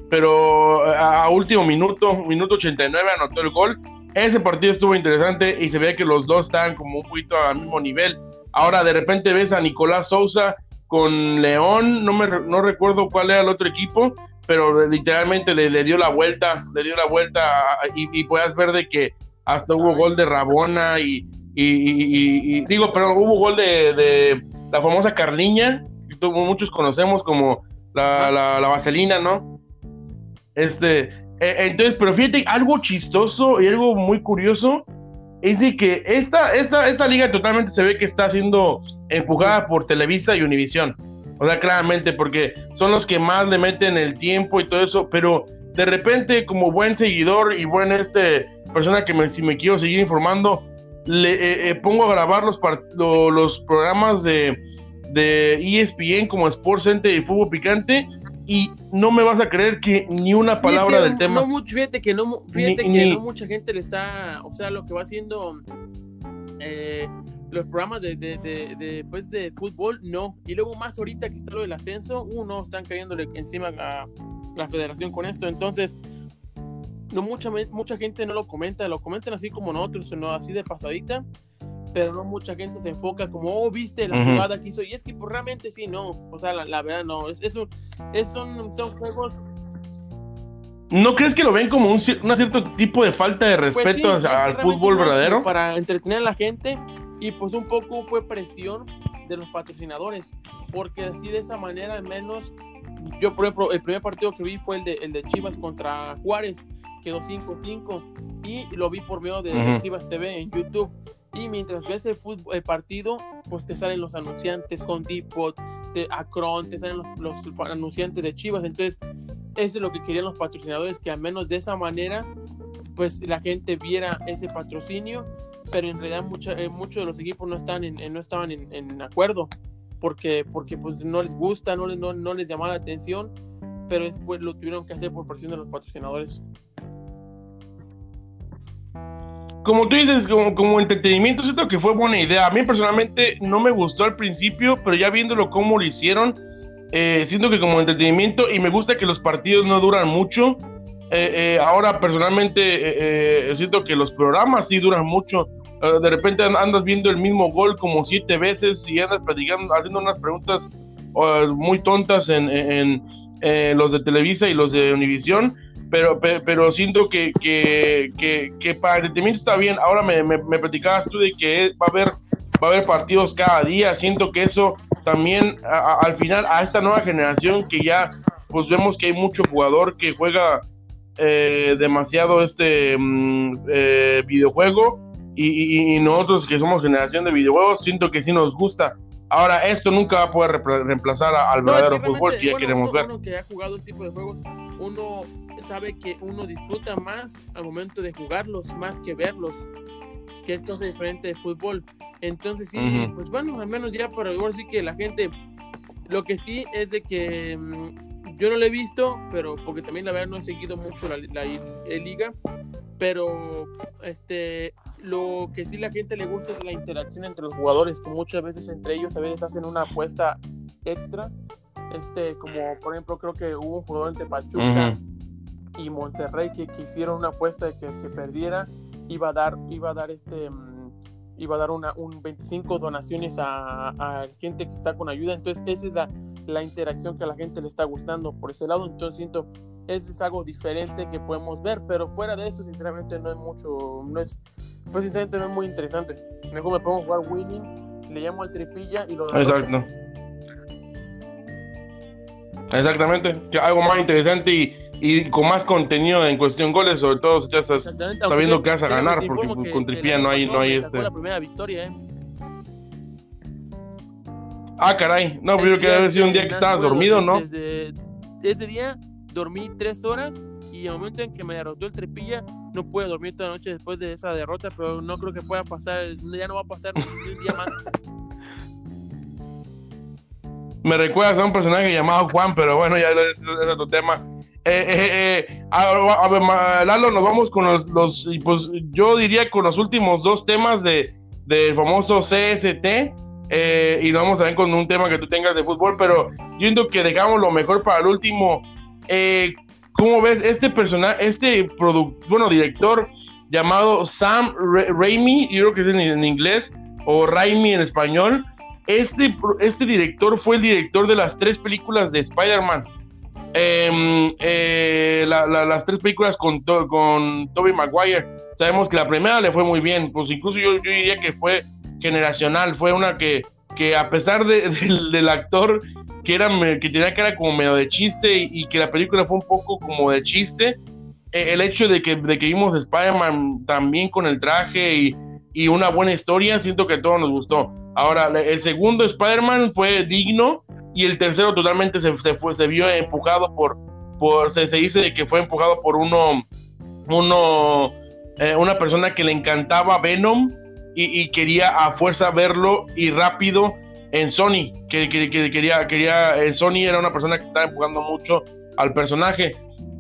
S1: pero a último minuto, minuto 89 anotó el gol. Ese partido estuvo interesante y se ve que los dos están como un poquito al mismo nivel. Ahora de repente ves a Nicolás Sousa con León, no me no recuerdo cuál era el otro equipo, pero literalmente le, dio la vuelta, le dio la vuelta y, puedas ver de que hasta hubo gol de Rabona y, y digo, pero hubo gol de, la famosa Carliña, que muchos conocemos como la, la, vaselina, ¿no? Este, e, entonces, pero fíjate, algo chistoso y algo muy curioso es de que esta, esta, esta liga totalmente se ve que está siendo empujada por Televisa y Univisión. O sea, claramente, porque son los que más le meten el tiempo y todo eso, pero de repente, como buen seguidor y buen este persona que me, si me quiero seguir informando, le eh, eh, pongo a grabar los, los programas de, de ESPN como Sports Center y Fútbol Picante y no me vas a creer que ni una palabra del tema.
S2: No, fíjate que, no, fíjate que no mucha gente le está, o sea, lo que va haciendo eh, los programas de, de, de, pues, de, fútbol, no. Y luego más ahorita que está lo del ascenso, uno, están cayéndole encima a la federación con esto. Entonces, no mucha, mucha gente no lo comenta, lo comentan así como nosotros, no así de pasadita, pero no mucha gente se enfoca como, oh, viste la jugada que hizo. Y es que pues, realmente sí, no. O sea, la, verdad no. Es, es, es son, son juegos
S1: ¿No crees que lo ven como un, cierto tipo de falta de pues respeto al fútbol verdadero?
S2: Para entretener a la gente y pues un poco fue presión de los patrocinadores, porque así de esa manera al menos, yo por ejemplo, el primer partido que vi fue el de, el de Chivas contra Juárez, quedó 5-5 y lo vi por medio de, Chivas TV en YouTube. Y mientras ves el, fútbol, el partido, pues te salen los anunciantes con Depot, de Acron, te salen los, los, anunciantes de Chivas. Entonces, eso es lo que querían los patrocinadores, que al menos de esa manera, pues la gente viera ese patrocinio pero en realidad eh, muchos de los equipos no, están en, no estaban en, acuerdo porque, porque pues no les gusta, no les, no, no les llama la atención, pero después lo tuvieron que hacer por presión de los patrocinadores.
S1: Como tú dices, como, como entretenimiento, siento que fue buena idea. A mí personalmente no me gustó al principio, pero ya viéndolo cómo lo hicieron, eh, siento que como entretenimiento, y me gusta que los partidos no duran mucho. Eh, ahora personalmente siento que los programas sí duran mucho. Eh, de repente andas viendo el mismo gol como siete veces y andas platicando, haciendo unas preguntas muy tontas en, los de Televisa y los de Univisión, pero, pero, siento que, que, que, para el entretenimiento está bien. Ahora me, me, platicabas tú de que va a haber va a haber partidos cada día. Siento que eso también al final a esta nueva generación que ya pues vemos que hay mucho jugador que juega eh, demasiado este mm, eh, videojuego y, nosotros que somos generación de videojuegos, siento que sí nos gusta. Ahora, esto nunca va a poder reemplazar al verdadero fútbol que ya queremos ver.
S2: Uno que ha jugado un tipo de juegos, uno sabe que uno disfruta más al momento de jugarlos, más que verlos, que es cosa diferente de fútbol. Entonces, sí, pues bueno, al menos ya para igual sí que la gente, lo que sí es de que mm, yo no lo he visto, pero porque también la verdad no he seguido mucho la, la liga, pero este lo que sí la gente le gusta es la interacción entre los jugadores, que muchas veces entre ellos a veces hacen una apuesta extra. Este, como por ejemplo, creo que hubo un jugador entre Pachuca y Monterrey que, que, hicieron una apuesta de que que perdiera iba a dar, iba a dar este mm, iba a dar una, un 25 donaciones a, a, gente que está con ayuda. Entonces, esa es la, la interacción que a la gente le está gustando por ese lado. Entonces, siento es, es algo diferente que podemos ver, pero fuera de eso, sinceramente, no es mucho, no es, pues sinceramente no es muy interesante. Mejor me pongo a jugar winning, le llamo al tripilla y lo
S1: Exacto. Exactamente, algo más interesante y, y, con más contenido en cuestión goles, sobre todo si ya estás sabiendo que vas a ganar, porque con tripilla no hay, no hay este.
S2: la primera victoria, ¿eh?
S1: Ah, caray, no, pero que debe haber sido un día que estabas dormido, ¿no?
S2: Desde ese día dormí tres horas y el momento en que me derrotó el trepilla, no pude dormir toda la noche después de esa derrota, pero no creo que pueda pasar, ya no va a pasar un día más.
S1: me recuerda a un personaje llamado Juan, pero bueno, ya es, otro tema. Eh, eh, eh, a, ver, Lalo, nos vamos con los, los, pues yo diría con los últimos dos temas de del famoso CST y vamos también con un tema que tú tengas de fútbol, pero yo entiendo que dejamos lo mejor para el último. ¿Cómo ves este personaje, este bueno, director llamado Sam Raimi, yo creo que es en, inglés, o Raimi en español? Este, este director fue el director de las tres películas de Spider-Man. Em, eh, las tres películas con, con Tobey Maguire. Sabemos que la primera le fue muy bien, pues incluso yo, yo diría que fue generacional, fue una que, que a pesar de, del actor que, era, que tenía cara como medio de chiste y, que la película fue un poco como de chiste, eh, el hecho de que, de que vimos Spider-Man también con el traje y, y, una buena historia, siento que a todos nos gustó. Ahora, el segundo Spider-Man fue digno y el tercero totalmente se, se, fue, se vio empujado por, por se, se dice que fue empujado por uno, uno eh, una persona que le encantaba Venom y, quería a fuerza verlo y rápido en Sony, que, quería, quería, en Sony era una persona que estaba empujando mucho al personaje.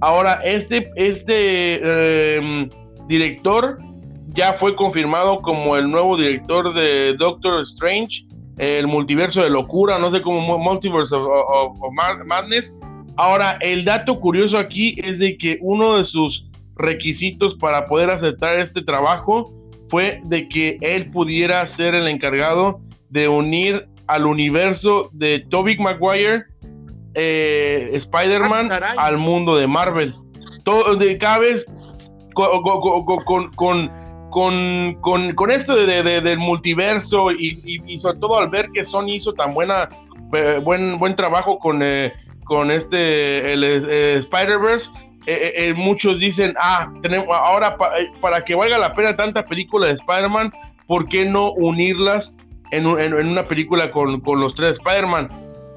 S1: Ahora, este, este em, director ya fue confirmado como el nuevo director de Doctor Strange, el multiverso de locura, no sé cómo, Multiverse of, Madness. Ahora, el dato curioso aquí es de que uno de sus requisitos para poder aceptar este trabajo fue de que él pudiera ser el encargado de unir al universo de Tobey Maguire, eh, Spider-Man, ah, al mundo de Marvel. Todo, de, cada vez con, con, con, esto de, del multiverso y, sobre todo al ver que Sony hizo tan buena eh, buen, buen trabajo con, eh, con este el, Spider-Verse, eh, eh, muchos dicen, ah, tenemos, ahora eh, para que valga la pena tanta película de Spider-Man, ¿por qué no unirlas en, una película con, los tres Spider-Man?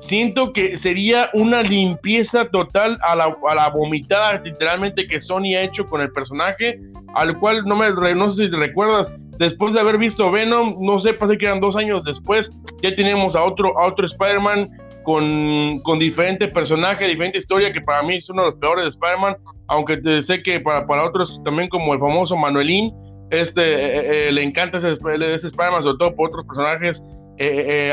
S1: Siento que sería una limpieza total a la, a la, vomitada literalmente que Sony ha hecho con el personaje, al cual no, me, no sé si recuerdas, después de haber visto Venom, no sé, parece que eran dos años después, ya tenemos a otro, a otro Spider-Man con, con diferentes personajes, diferente historia, que para mí es uno de los peores de Spider-Man, aunque sé que para, para otros también como el famoso Manuelín, este eh, eh, eh, le encanta ese, ese Spider-Man, sobre todo por otros personajes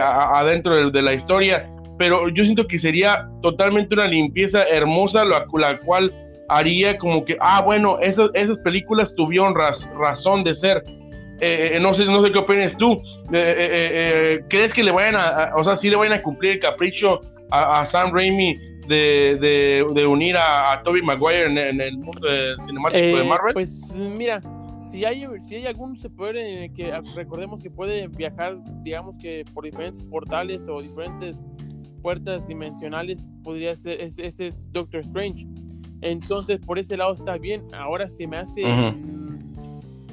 S1: adentro de, la historia, pero yo siento que sería totalmente una limpieza hermosa, la, la cual haría como que, ah, bueno, esas, esas películas tuvieron razón de ser, eh, eh, no sé, no sé qué opinas tú. Eh, ¿Crees que le vayan a, o sea, sí le vayan a cumplir el capricho a, Sam Raimi de, de, unir a, a Tobey Maguire en, el mundo cinemático de Marvel?
S2: Pues mira, si hay, si hay algún en que recordemos que puede viajar, digamos que por diferentes portales o diferentes puertas dimensionales, podría ser, ese, es Doctor Strange. Entonces, por ese lado está bien. Ahora se me hace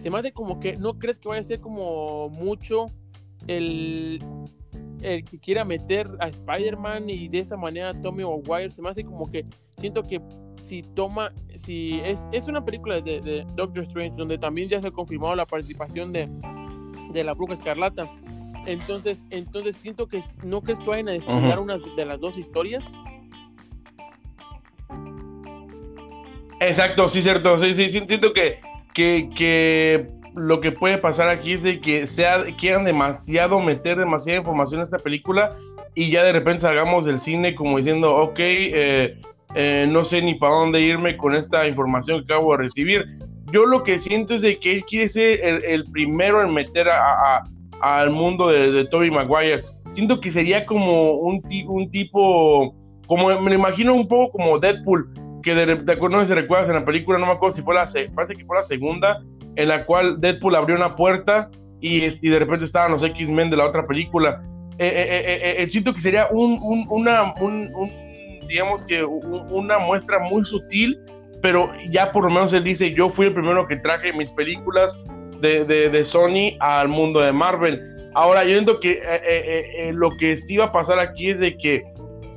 S2: se me hace como que no crees que vaya a ser como mucho el, el que quiera meter a Spider-Man y de esa manera a Tommy Maguire. Se me hace como que siento que si toma, si es, es una película de, Doctor Strange donde también ya se ha confirmado la participación de, de la Bruja Escarlata. Entonces, entonces siento que no crees que vayan a desarrollar una de las dos historias.
S1: Exacto, sí, cierto. Sí, sí, siento que que, lo que puede pasar aquí es de que sea, quieran demasiado meter demasiada información en esta película y ya de repente salgamos del cine como diciendo, ok, eh, eh, no sé ni para dónde irme con esta información que acabo de recibir. Yo lo que siento es de que él quiere ser el, primero en meter a, al mundo de, de Toby Maguire. Siento que sería como un, un tipo, como me lo imagino un poco como Deadpool, que de, de acuerdo si recuerdas en la película, no me acuerdo si fue la, parece que fue la segunda, en la cual Deadpool abrió una puerta y, y de repente estaban los X-Men de la otra película. Eh, eh, eh, siento que sería un, un, una, un, digamos que una muestra muy sutil, pero ya por lo menos él dice, yo fui el primero que traje mis películas de, de, Sony al mundo de Marvel. Ahora, yo entiendo que lo que sí va a pasar aquí es de que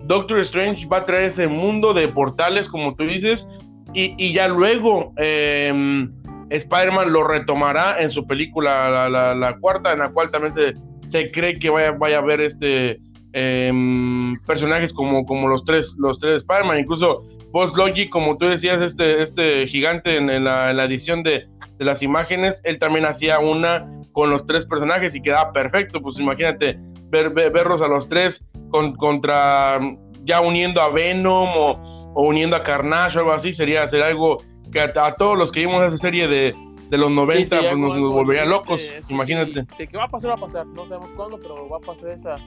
S1: Doctor Strange va a traer ese mundo de portales, como tú dices, y, ya luego em, Spider-Man lo retomará en su película, la, cuarta, en la cual también se, cree que vaya, vaya a haber este, em, personajes como, como los tres, los tres Spider-Man, incluso Boss Logic, como tú decías, este, este gigante en, la, edición de, las imágenes, él también hacía una con los tres personajes y quedaba perfecto, pues imagínate ver, verlos a los tres con, contra ya uniendo a Venom o, uniendo a Carnage o algo así, sería, sería algo que a, todos los que vimos esa serie de, los 90 pues nos, volvería locos, imagínate.
S2: De que va a pasar, va a pasar, no sabemos cuándo, pero va a pasar esa,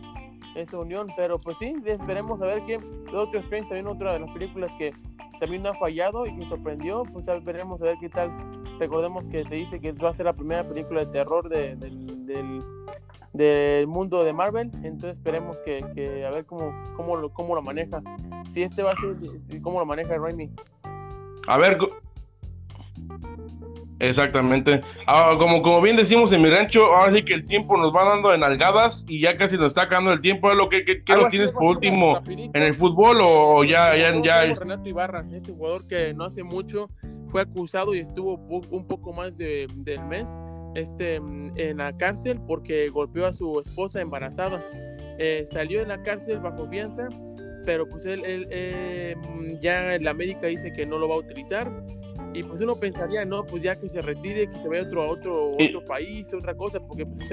S2: esa unión, pero pues sí, esperemos a ver qué Doctor Strange también otra de las películas que también no ha fallado y que sorprendió, pues veremos a ver qué tal. Recordemos que se dice que va a ser la primera película de terror del, del, mundo de Marvel, entonces esperemos que, que, a ver cómo, cómo, lo, cómo lo maneja. Si este va a ser, cómo lo maneja Raimi.
S1: A ver, Exactamente. Ah, como, como bien decimos en mi rancho, ahora sí que el tiempo nos va dando en algadas y ya casi nos está acabando el tiempo. ¿Qué, lo que, que, tienes por último en el fútbol o, ya, ya, ya?
S2: Renato Ibarra, este jugador que no hace mucho fue acusado y estuvo un poco más de, del mes este, en la cárcel porque golpeó a su esposa embarazada. Eh, salió de la cárcel bajo fianza, pero pues él, él eh, ya la médica dice que no lo va a utilizar y pues uno pensaría, no, pues ya que se retire, que se vaya a otro, otro, otro país, otra cosa, porque pues,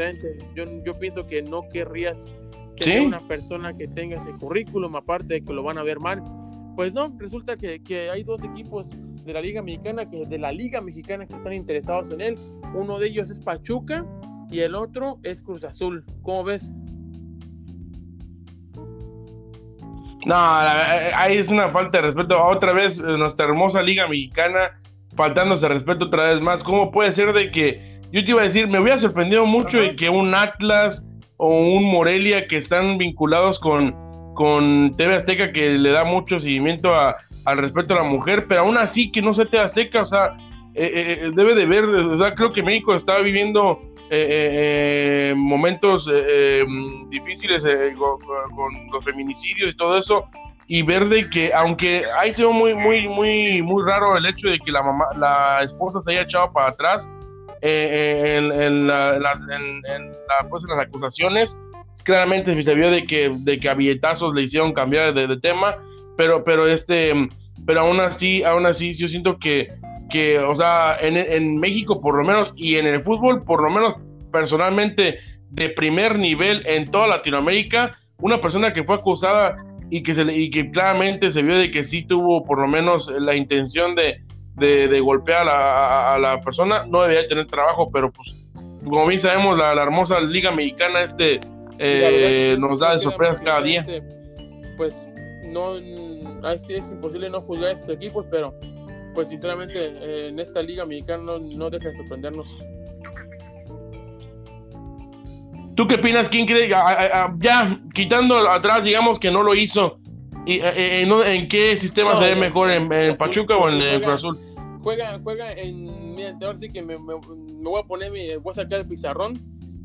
S2: yo, yo pienso que no querrías que una persona que tenga ese currículum, aparte de que lo van a ver mal. Pues no, resulta que, que hay dos equipos de la Liga Mexicana, que de la Liga Mexicana que están interesados en él. Uno de ellos es Pachuca y el otro es Cruz Azul. ¿Cómo ves?
S1: No, ahí es una falta de respeto. Otra vez, eh, nuestra hermosa Liga Mexicana faltándose respeto otra vez más. ¿Cómo puede ser de que yo te iba a decir, me hubiera sorprendido mucho de que un Atlas o un Morelia que están vinculados con, con TV Azteca que le da mucho seguimiento a, al respeto a la mujer, pero aún así que no sea TV Azteca, o sea, eh, eh, eh, debe de ver, o sea, creo que México está viviendo momentos difíciles con los feminicidios y todo eso, y ver de que aunque ahí se ve muy muy muy muy raro el hecho de que la mamá la esposa se haya echado para atrás en, en, la, en, las acusaciones claramente se vio de que de que a billetazos le hicieron cambiar de, tema pero pero este pero aún así aún así yo siento que que o sea en, en México por lo menos y en el fútbol por lo menos personalmente de primer nivel en toda Latinoamérica una persona que fue acusada y que, se y que claramente se vio de que sí tuvo por lo menos la intención de, de, golpear a la, persona, no debería tener trabajo, pero pues como bien sabemos, la, hermosa Liga Mexicana este eh, nos da de sorpresas cada día.
S2: Pues no, así es imposible no juzgar a estos equipos, pero pues sinceramente eh, en esta Liga Mexicana no, no deja de sorprendernos.
S1: ¿Tú qué opinas? ¿Quién cree? Ya, quitando atrás, digamos que no lo hizo. ¿Y, eh, eh, en, qué sistema se ve mejor? ¿En, Pachuca o en el Cruz Azul?
S2: Juega, juega en. Mira, ahora sí que me, voy a poner mi. Voy a sacar el pizarrón.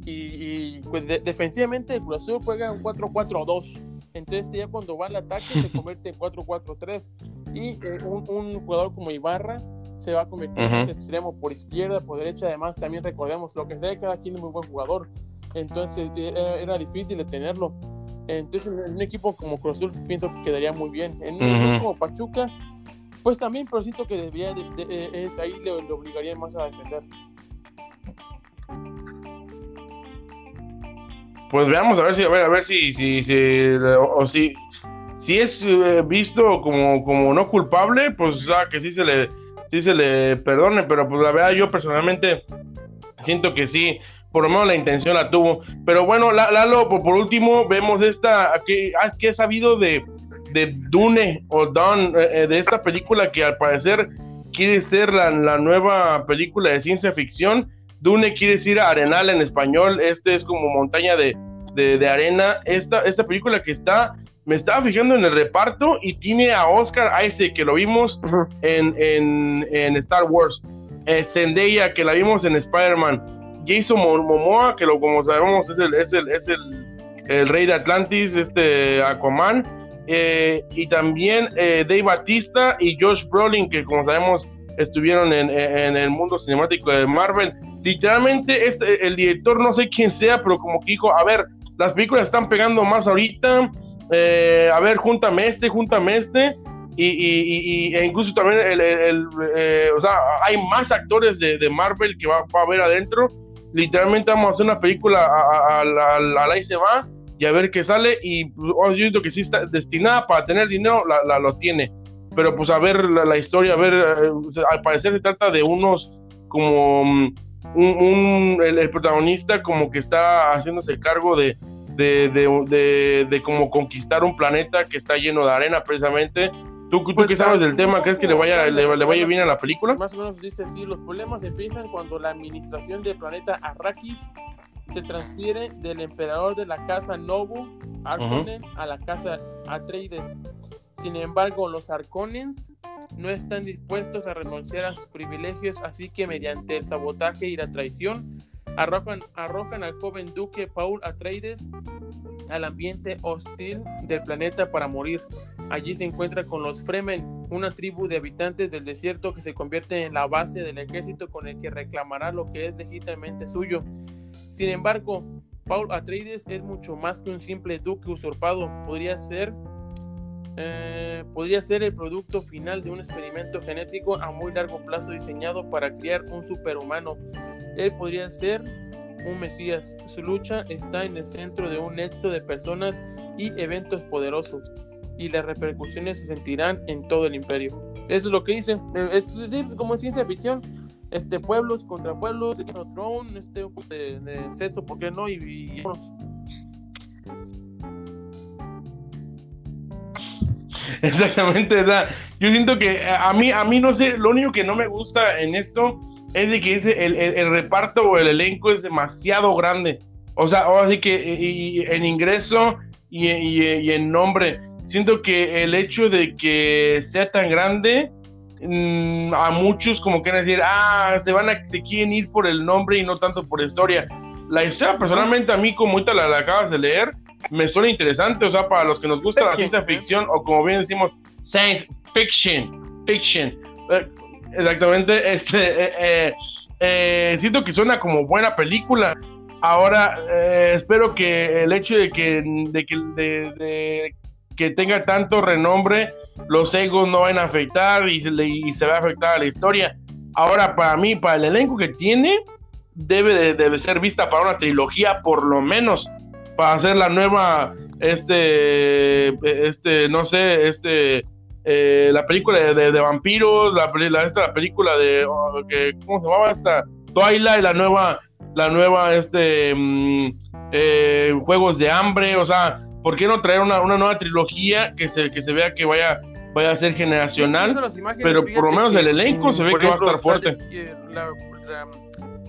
S2: Y, pues defensivamente el Cruz Azul juega en 4-4-2. Entonces, ya cuando va al ataque, se convierte en 4-4-3. Y eh, un, jugador como Ibarra se va a convertir en ese extremo por izquierda, por derecha. Además, también recordemos lo que sea, cada quien es muy buen jugador entonces era, difícil de tenerlo. Entonces, en un equipo como Cruz Azul pienso que quedaría muy bien. En un equipo como Pachuca, pues también, pero siento que debería, eh, es, ahí le, obligaría más a defender.
S1: Pues veamos a ver si, a ver, a ver si, si, si o, si, si es eh, visto como, como no culpable, pues o que sí se le, sí se le perdone, pero pues la verdad yo personalmente siento que sí, por lo menos la intención la tuvo. Pero bueno, Lalo, por, por último, vemos esta, que, ah, que he sabido de, de Dune o Dawn, eh, eh, de esta película que al parecer quiere ser la, la, nueva película de ciencia ficción. Dune quiere decir arenal en español, este es como montaña de, de, arena. Esta, esta película que está, me estaba fijando en el reparto y tiene a Oscar Isaac, que lo vimos en, en, en Star Wars. Eh, Zendaya, que la vimos en Spider-Man. Jason Momoa, que lo como sabemos es el, es el, es el, rey de Atlantis, este Aquaman, eh, y también eh, Dave Batista y Josh Brolin, que como sabemos estuvieron en, el mundo cinemático de Marvel. Literalmente este, el director no sé quién sea, pero como que dijo, a ver, las películas están pegando más ahorita. Eh, a ver, júntame este, júntame este. Y, y, e incluso también el, eh, o sea, hay más actores de, de Marvel que va, va, a ver adentro. Literalmente vamos a hacer una película a, la y se va y a ver qué sale. Y pues, oh, yo siento que sí está destinada para tener dinero, la, lo tiene. Pero pues a ver la, historia, a ver, eh, al parecer se trata de unos como mm, un, el, protagonista como que está haciéndose cargo de, de, de, de, como conquistar un planeta que está lleno de arena precisamente. ¿Tú, tú pues qué sabes del tema? ¿Crees que le vaya, le, vaya bien a la película?
S2: Más o menos dice así, los problemas empiezan cuando la administración del planeta Arrakis se transfiere del emperador de la casa Nobu, Arconen, a la casa Atreides. Sin embargo, los Arconens no están dispuestos a renunciar a sus privilegios, así que mediante el sabotaje y la traición arrojan, arrojan al joven duque Paul Atreides al ambiente hostil del planeta para morir. Allí se encuentra con los Fremen, una tribu de habitantes del desierto que se convierte en la base del ejército con el que reclamará lo que es legítimamente suyo. Sin embargo, Paul Atreides es mucho más que un simple duque usurpado, podría ser eh, podría ser el producto final de un experimento genético a muy largo plazo diseñado para criar un superhumano. Él podría ser un mesías. Su lucha está en el centro de un nexo de personas y eventos poderosos, y las repercusiones se sentirán en todo el imperio. Eso es lo que dice. Es, decir, como ciencia ficción. Este, pueblos contra pueblos, Throne, este, de, de sexo, ¿por qué no? Y, y,
S1: Exactamente, ¿verdad? Yo siento que eh, a mí, a mí no sé, lo único que no me gusta en esto es de que ese, el, el, reparto o el elenco es demasiado grande. O sea, ahora sí que y, en ingreso y, y, en nombre. Siento que el hecho de que sea tan grande, mm, a muchos como quieren decir, ah, se van a, se quieren ir por el nombre y no tanto por historia. La historia, personalmente, a mí, como ahorita la, la acabas de leer, me suena interesante, o sea, para los que nos gusta la ciencia ficción, o como bien decimos, science fiction, fiction, eh, exactamente, este, eh, eh, siento que suena como buena película. Ahora, espero que el hecho de que, de que, de, que tenga tanto renombre, los egos no van a afectar y se, y se va a afectar a la historia. Ahora, para mí, para el elenco que tiene, debe debe ser vista para una trilogía, por lo menos para hacer la nueva, este, este, no sé, este, eh, la película de, de, vampiros, la, esta, la película de, oh, ¿cómo se llamaba esta? Twilight, la nueva, la nueva, este, mm, eh, Juegos de Hambre, o sea, ¿por qué no traer una, una nueva trilogía que se, que se vea que vaya vaya a ser generacional, pero por lo menos el elenco se ve que va a estar fuerte.
S2: La,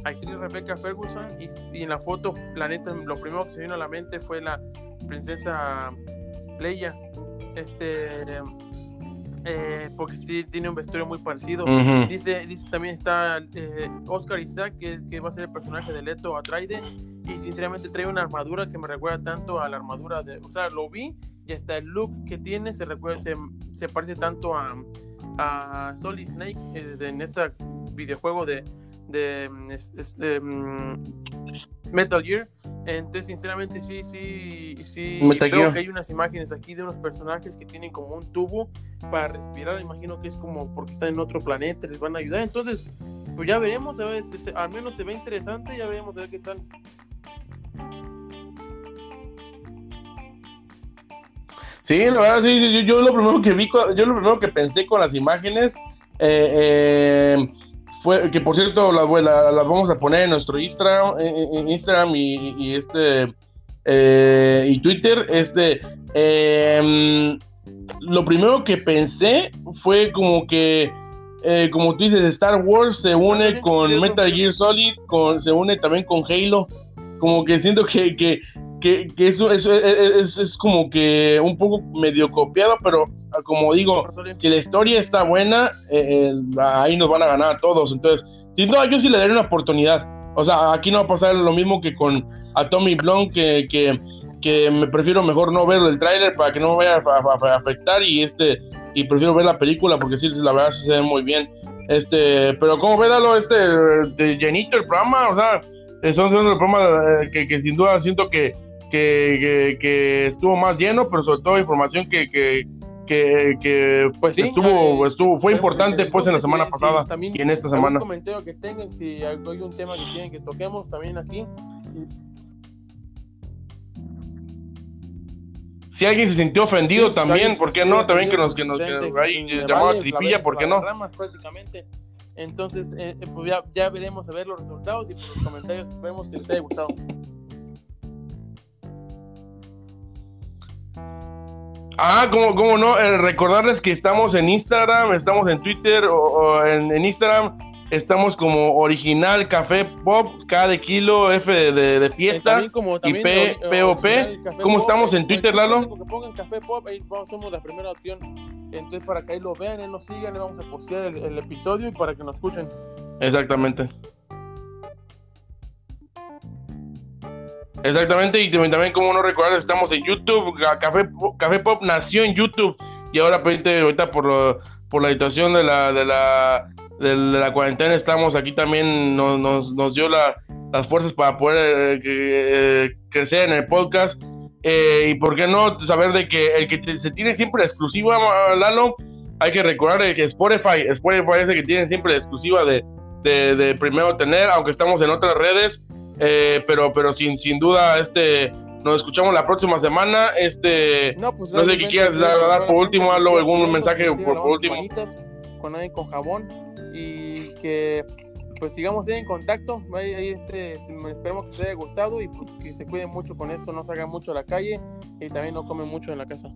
S2: actriz Rebecca Ferguson y, en la foto, la neta, lo primero que se vino a la mente fue la princesa Leia. Este, eh, porque sí tiene un vestuario muy parecido. Dice, dice también está eh, Oscar Isaac, que, que, va a ser el personaje de Leto Atraide, y sinceramente trae una armadura que me recuerda tanto a la armadura de, o sea, lo vi y hasta el look que tiene se recuerda, se, se parece tanto a, a Solid Snake eh, en este videojuego de de, mm, Metal Gear. Entonces, sinceramente, sí, sí, sí. Veo que hay unas imágenes aquí de unos personajes que tienen como un tubo para respirar. Imagino que es como porque están en otro planeta, les van a ayudar. Entonces, pues ya veremos, al menos se ve interesante, ya veremos a ver qué tal.
S1: Sí, la verdad, sí, yo, lo primero que vi, yo lo primero que pensé con las imágenes, eh, eh que por cierto las la, vamos a poner en nuestro Instagram, en, Instagram y, este eh, y Twitter. Este, lo primero que pensé fue como que, eh, como tú dices, Star Wars se une con Metal Gear Solid, con, se une también con Halo. Como que siento que, que que, eso, eso es, como que un poco medio copiado, pero como digo, si la historia está buena, eh, eh, ahí nos van a ganar a todos. Entonces, si no, yo sí le daré una oportunidad. O sea, aquí no va a pasar lo mismo que con a Tommy Blonde, que, que, que me prefiero mejor no ver el tráiler para que no me vaya a, afectar y este y prefiero ver la película porque sí, la verdad se ve muy bien. Este, pero como védalo, este, de llenito el programa, o sea, son, son programas eh, que, que sin duda siento que que, que, estuvo más lleno, pero sobre todo información que, que, que, pues estuvo, estuvo, fue importante pues en la semana pasada y en esta semana.
S2: comentario que tengan, si hay un tema que quieren que toquemos también aquí.
S1: Si alguien se sintió ofendido también, ¿por qué no? También que nos, que nos, que ahí llamó a tripilla, ¿por qué no?
S2: prácticamente. Entonces, eh, eh, pues ya, ya, veremos a ver los resultados y por los comentarios esperemos que les haya gustado.
S1: Ah, como, como no, eh, recordarles que estamos en Instagram, estamos en Twitter o, en, Instagram, estamos como original Café Pop, K de kilo, F de, fiesta y P, POP. ¿Cómo estamos en Twitter, Lalo?
S2: Que pongan Café Pop, ahí somos la primera opción. Entonces, para que ahí lo vean, y nos sigan, le vamos a postear el episodio y para que nos escuchen.
S1: Exactamente. Exactamente, y también como no recordar, estamos en YouTube, Café, Café Pop nació en YouTube y ahora ahorita por, por la situación de la, de la, de la cuarentena estamos aquí también, nos, nos, nos dio las fuerzas para poder eh, eh, crecer en el podcast eh, y por qué no saber de que el que se tiene siempre la exclusiva, Lalo, hay que recordar que Spotify, Spotify es el que tiene siempre la exclusiva de, de, de primero tener, aunque estamos en otras redes, eh, pero, pero sin, sin duda, este, nos escuchamos la próxima semana. Este, no, pues, sé qué quieras dar, por último, algún mensaje por, último.
S2: Con alguien con jabón y que pues sigamos en contacto. Ahí, este, esperemos que les haya gustado y pues que se cuiden mucho con esto, no salgan mucho a la calle y también no comen mucho en la casa.